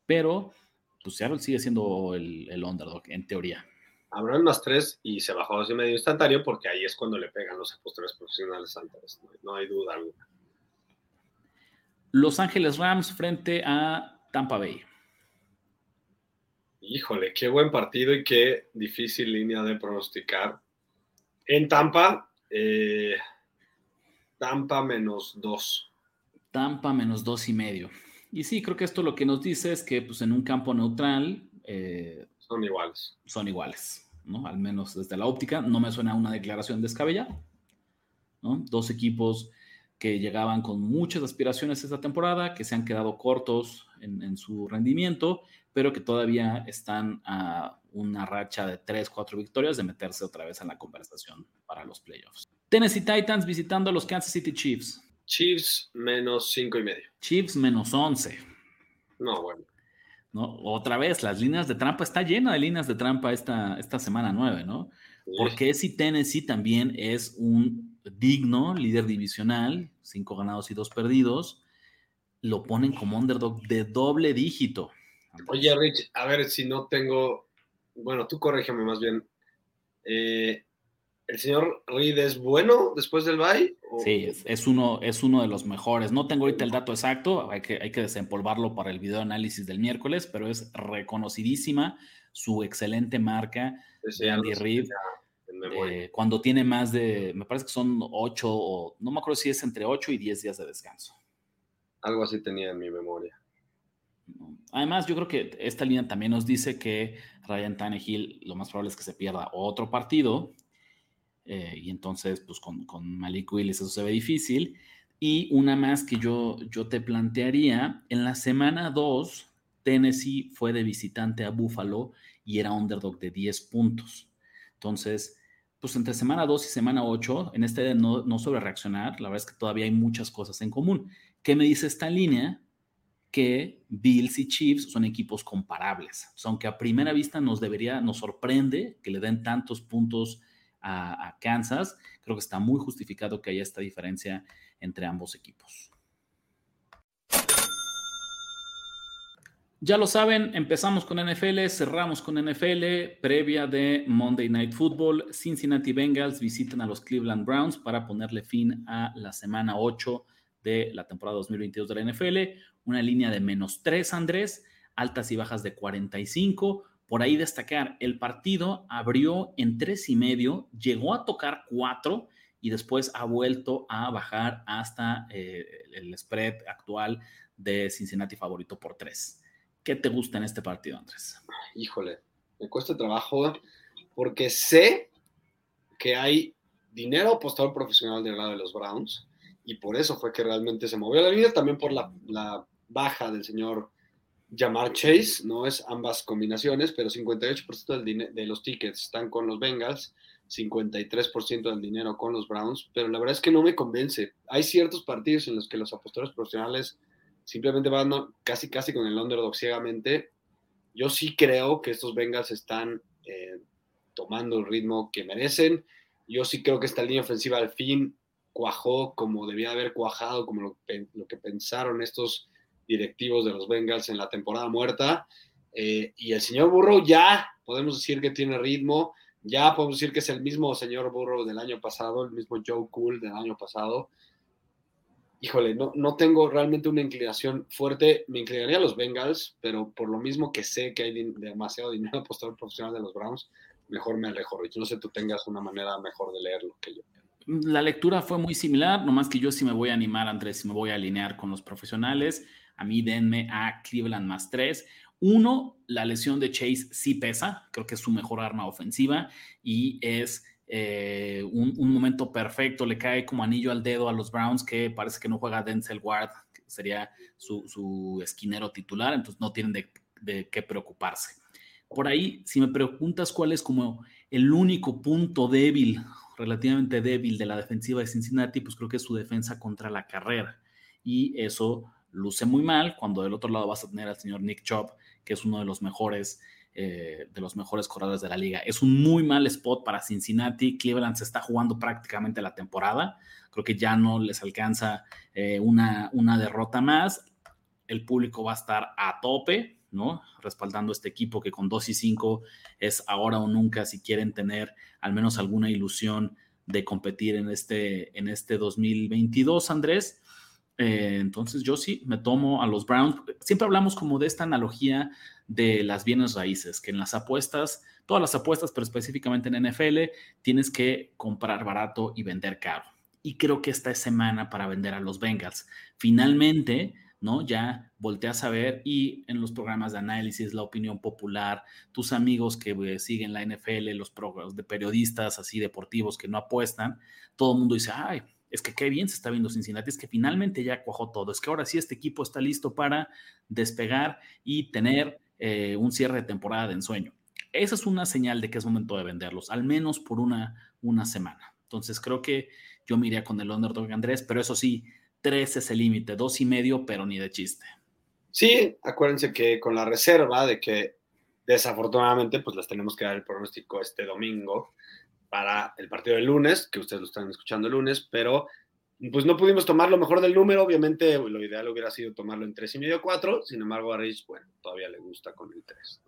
pero pues Seattle sigue siendo el, el underdog, en teoría. Abrió en más tres y se bajó a dos y medio instantáneo porque ahí es cuando le pegan los apostadores profesionales antes, no, no hay duda alguna. Los Ángeles Rams frente a Tampa Bay. Híjole, qué buen partido y qué difícil línea de pronosticar. En Tampa, eh, Tampa menos dos. Tampa menos dos y medio. Y sí, creo que esto lo que nos dice es que pues, en un campo neutral eh, son iguales. Son iguales, ¿no? Al menos desde la óptica. No me suena una declaración descabellada. ¿no? Dos equipos que llegaban con muchas aspiraciones esta temporada, que se han quedado cortos en, en, su rendimiento, pero que todavía están a una racha de 3, 4 victorias de meterse otra vez en la conversación para los playoffs. Tennessee Titans visitando a los Kansas City Chiefs. Chiefs menos 5 y medio. Chiefs menos 11. No, bueno. ¿No? Otra vez, las líneas de trampa, está llena de líneas de trampa esta, esta semana 9, ¿no? Sí. Porque si Tennessee también es un digno líder divisional, cinco ganados y dos perdidos, lo ponen como underdog de doble dígito. Oye, Rich, a ver si no tengo, bueno, tú corrígeme más bien. Eh, ¿El señor Reed es bueno después del bye? ¿O? Sí, es, es, uno, es uno de los mejores. No tengo ahorita el dato exacto, hay que, hay que desempolvarlo para el video análisis del miércoles, pero es reconocidísima su excelente marca de Andy Reid. Eh, cuando tiene más de, me parece que son ocho, o no me acuerdo si es entre ocho y diez días de descanso. Algo así tenía en mi memoria. Además, yo creo que esta línea también nos dice que Ryan Tannehill lo más probable es que se pierda otro partido. Eh, y entonces, pues con, Malik Willis eso se ve difícil. Y una más que yo, yo te plantearía, en la semana 2, Tennessee fue de visitante a Buffalo y era underdog de 10 puntos. Entonces, pues entre semana 2 y semana 8, en este no, no sobre reaccionar, la verdad es que todavía hay muchas cosas en común. ¿Qué me dice esta línea? Que Bills y Chiefs son equipos comparables. aunque a primera vista nos debería, nos sorprende que le den tantos puntos a, a Kansas, creo que está muy justificado que haya esta diferencia entre ambos equipos. Ya lo saben, empezamos con NFL, cerramos con NFL, previa de Monday Night Football. Cincinnati Bengals visitan a los Cleveland Browns para ponerle fin a la semana 8 de la temporada 2022 de la NFL. Una línea de menos 3, Andrés, altas y bajas de 45. Por ahí destacar, el partido abrió en 3 y medio, llegó a tocar 4 y después ha vuelto a bajar hasta eh, el spread actual de Cincinnati favorito por 3. ¿Qué te gusta en este partido, Andrés? Híjole, me cuesta trabajo porque sé que hay dinero apostador profesional del lado de los Browns y por eso fue que realmente se movió la línea, también por la, baja del señor Jamar Chase, no es ambas combinaciones, pero 58% del de los tickets están con los Bengals, 53% del dinero con los Browns, pero la verdad es que no me convence. Hay ciertos partidos en los que los apostadores profesionales simplemente van casi casi con el underdog ciegamente. Yo sí creo que estos Bengals están eh, tomando el ritmo que merecen. Yo sí creo que esta línea ofensiva al fin cuajó como debía haber cuajado, como lo, que pensaron estos directivos de los Bengals en la temporada muerta. Eh, y el señor Burrow ya podemos decir que tiene ritmo, ya podemos decir que es el mismo señor Burrow del año pasado, el mismo Joe Cool del año pasado híjole, no, no tengo realmente una inclinación fuerte. Me inclinaría a los Bengals, pero por lo mismo que sé que hay demasiado dinero apostado profesional de los Browns, mejor me alejo, Rich. No sé tú tengas una manera mejor de leerlo que yo. La lectura fue muy similar, nomás que yo sí me voy a animar, Andrés, si me voy a alinear con los profesionales. A mí denme a Cleveland más tres. Uno, la lesión de Chase sí pesa, creo que es su mejor arma ofensiva y es eh, un, momento perfecto, le cae como anillo al dedo a los Browns, que parece que no juega Denzel Ward, que sería su, esquinero titular, entonces no tienen de, qué preocuparse. Por ahí, si me preguntas cuál es como el único punto débil, relativamente débil de la defensiva de Cincinnati, pues creo que es su defensa contra la carrera. Y eso luce muy mal cuando del otro lado vas a tener al señor Nick Chubb, que es uno de los mejores eh, de los mejores corredores de la liga. Es un muy mal spot para Cincinnati. Cleveland se está jugando prácticamente la temporada. Creo que ya no les alcanza eh, una, una derrota más. El público va a estar a tope, ¿no? Respaldando este equipo que con 2 y 5 es ahora o nunca si quieren tener al menos alguna ilusión de competir en este, en este 2022, Andrés. Eh, entonces yo sí me tomo a los Browns. Siempre hablamos como de esta analogía de las bienes raíces, que en las apuestas, todas las apuestas, pero específicamente en NFL, tienes que comprar barato y vender caro. Y creo que esta es semana para vender a los Bengals. Finalmente, ¿no? Ya volteas a ver y en los programas de análisis, la opinión popular, tus amigos que eh, siguen la NFL, los programas de periodistas así deportivos que no apuestan, todo el mundo dice, ay, es que qué bien se está viendo Cincinnati, es que finalmente ya cuajó todo, es que ahora sí este equipo está listo para despegar y tener eh, un cierre de temporada de ensueño. Esa es una señal de que es momento de venderlos, al menos por una, una semana. Entonces creo que yo me iría con el underdog Andrés, pero eso sí, tres es el límite, dos y medio, pero ni de chiste. Sí, acuérdense que con la reserva de que desafortunadamente pues les tenemos que dar el pronóstico este domingo para el partido del lunes, que ustedes lo están escuchando el lunes, pero pues no pudimos tomar lo mejor del número, obviamente lo ideal hubiera sido tomarlo en tres y medio, cuatro, sin embargo a Rich, bueno, todavía le gusta con el 3,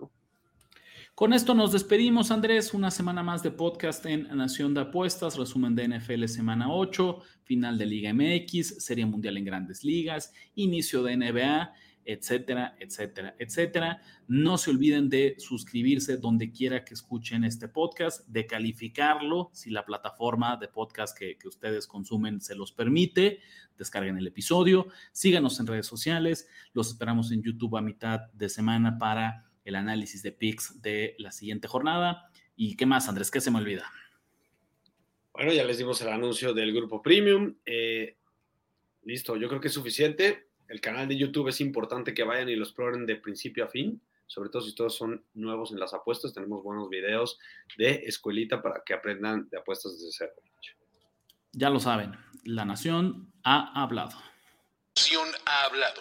Con esto nos despedimos, Andrés. Una semana más de podcast en Nación de Apuestas, resumen de NFL semana 8, final de Liga MX, Serie Mundial en Grandes Ligas, inicio de NBA etcétera, etcétera, etcétera. No se olviden de suscribirse donde quiera que escuchen este podcast, de calificarlo si la plataforma de podcast que, ustedes consumen se los permite. Descarguen el episodio, síganos en redes sociales, los esperamos en YouTube a mitad de semana para el análisis de picks de la siguiente jornada. ¿Y qué más, Andrés? ¿Qué se me olvida? Bueno, ya les dimos el anuncio del grupo Premium. Eh, listo, yo creo que es suficiente el canal de YouTube es importante que vayan y lo exploren de principio a fin. sobre todo si todos son nuevos en las apuestas, tenemos buenos videos de escuelita para que aprendan de apuestas desde cero. Ya lo saben, la nación ha hablado. Nación ha hablado.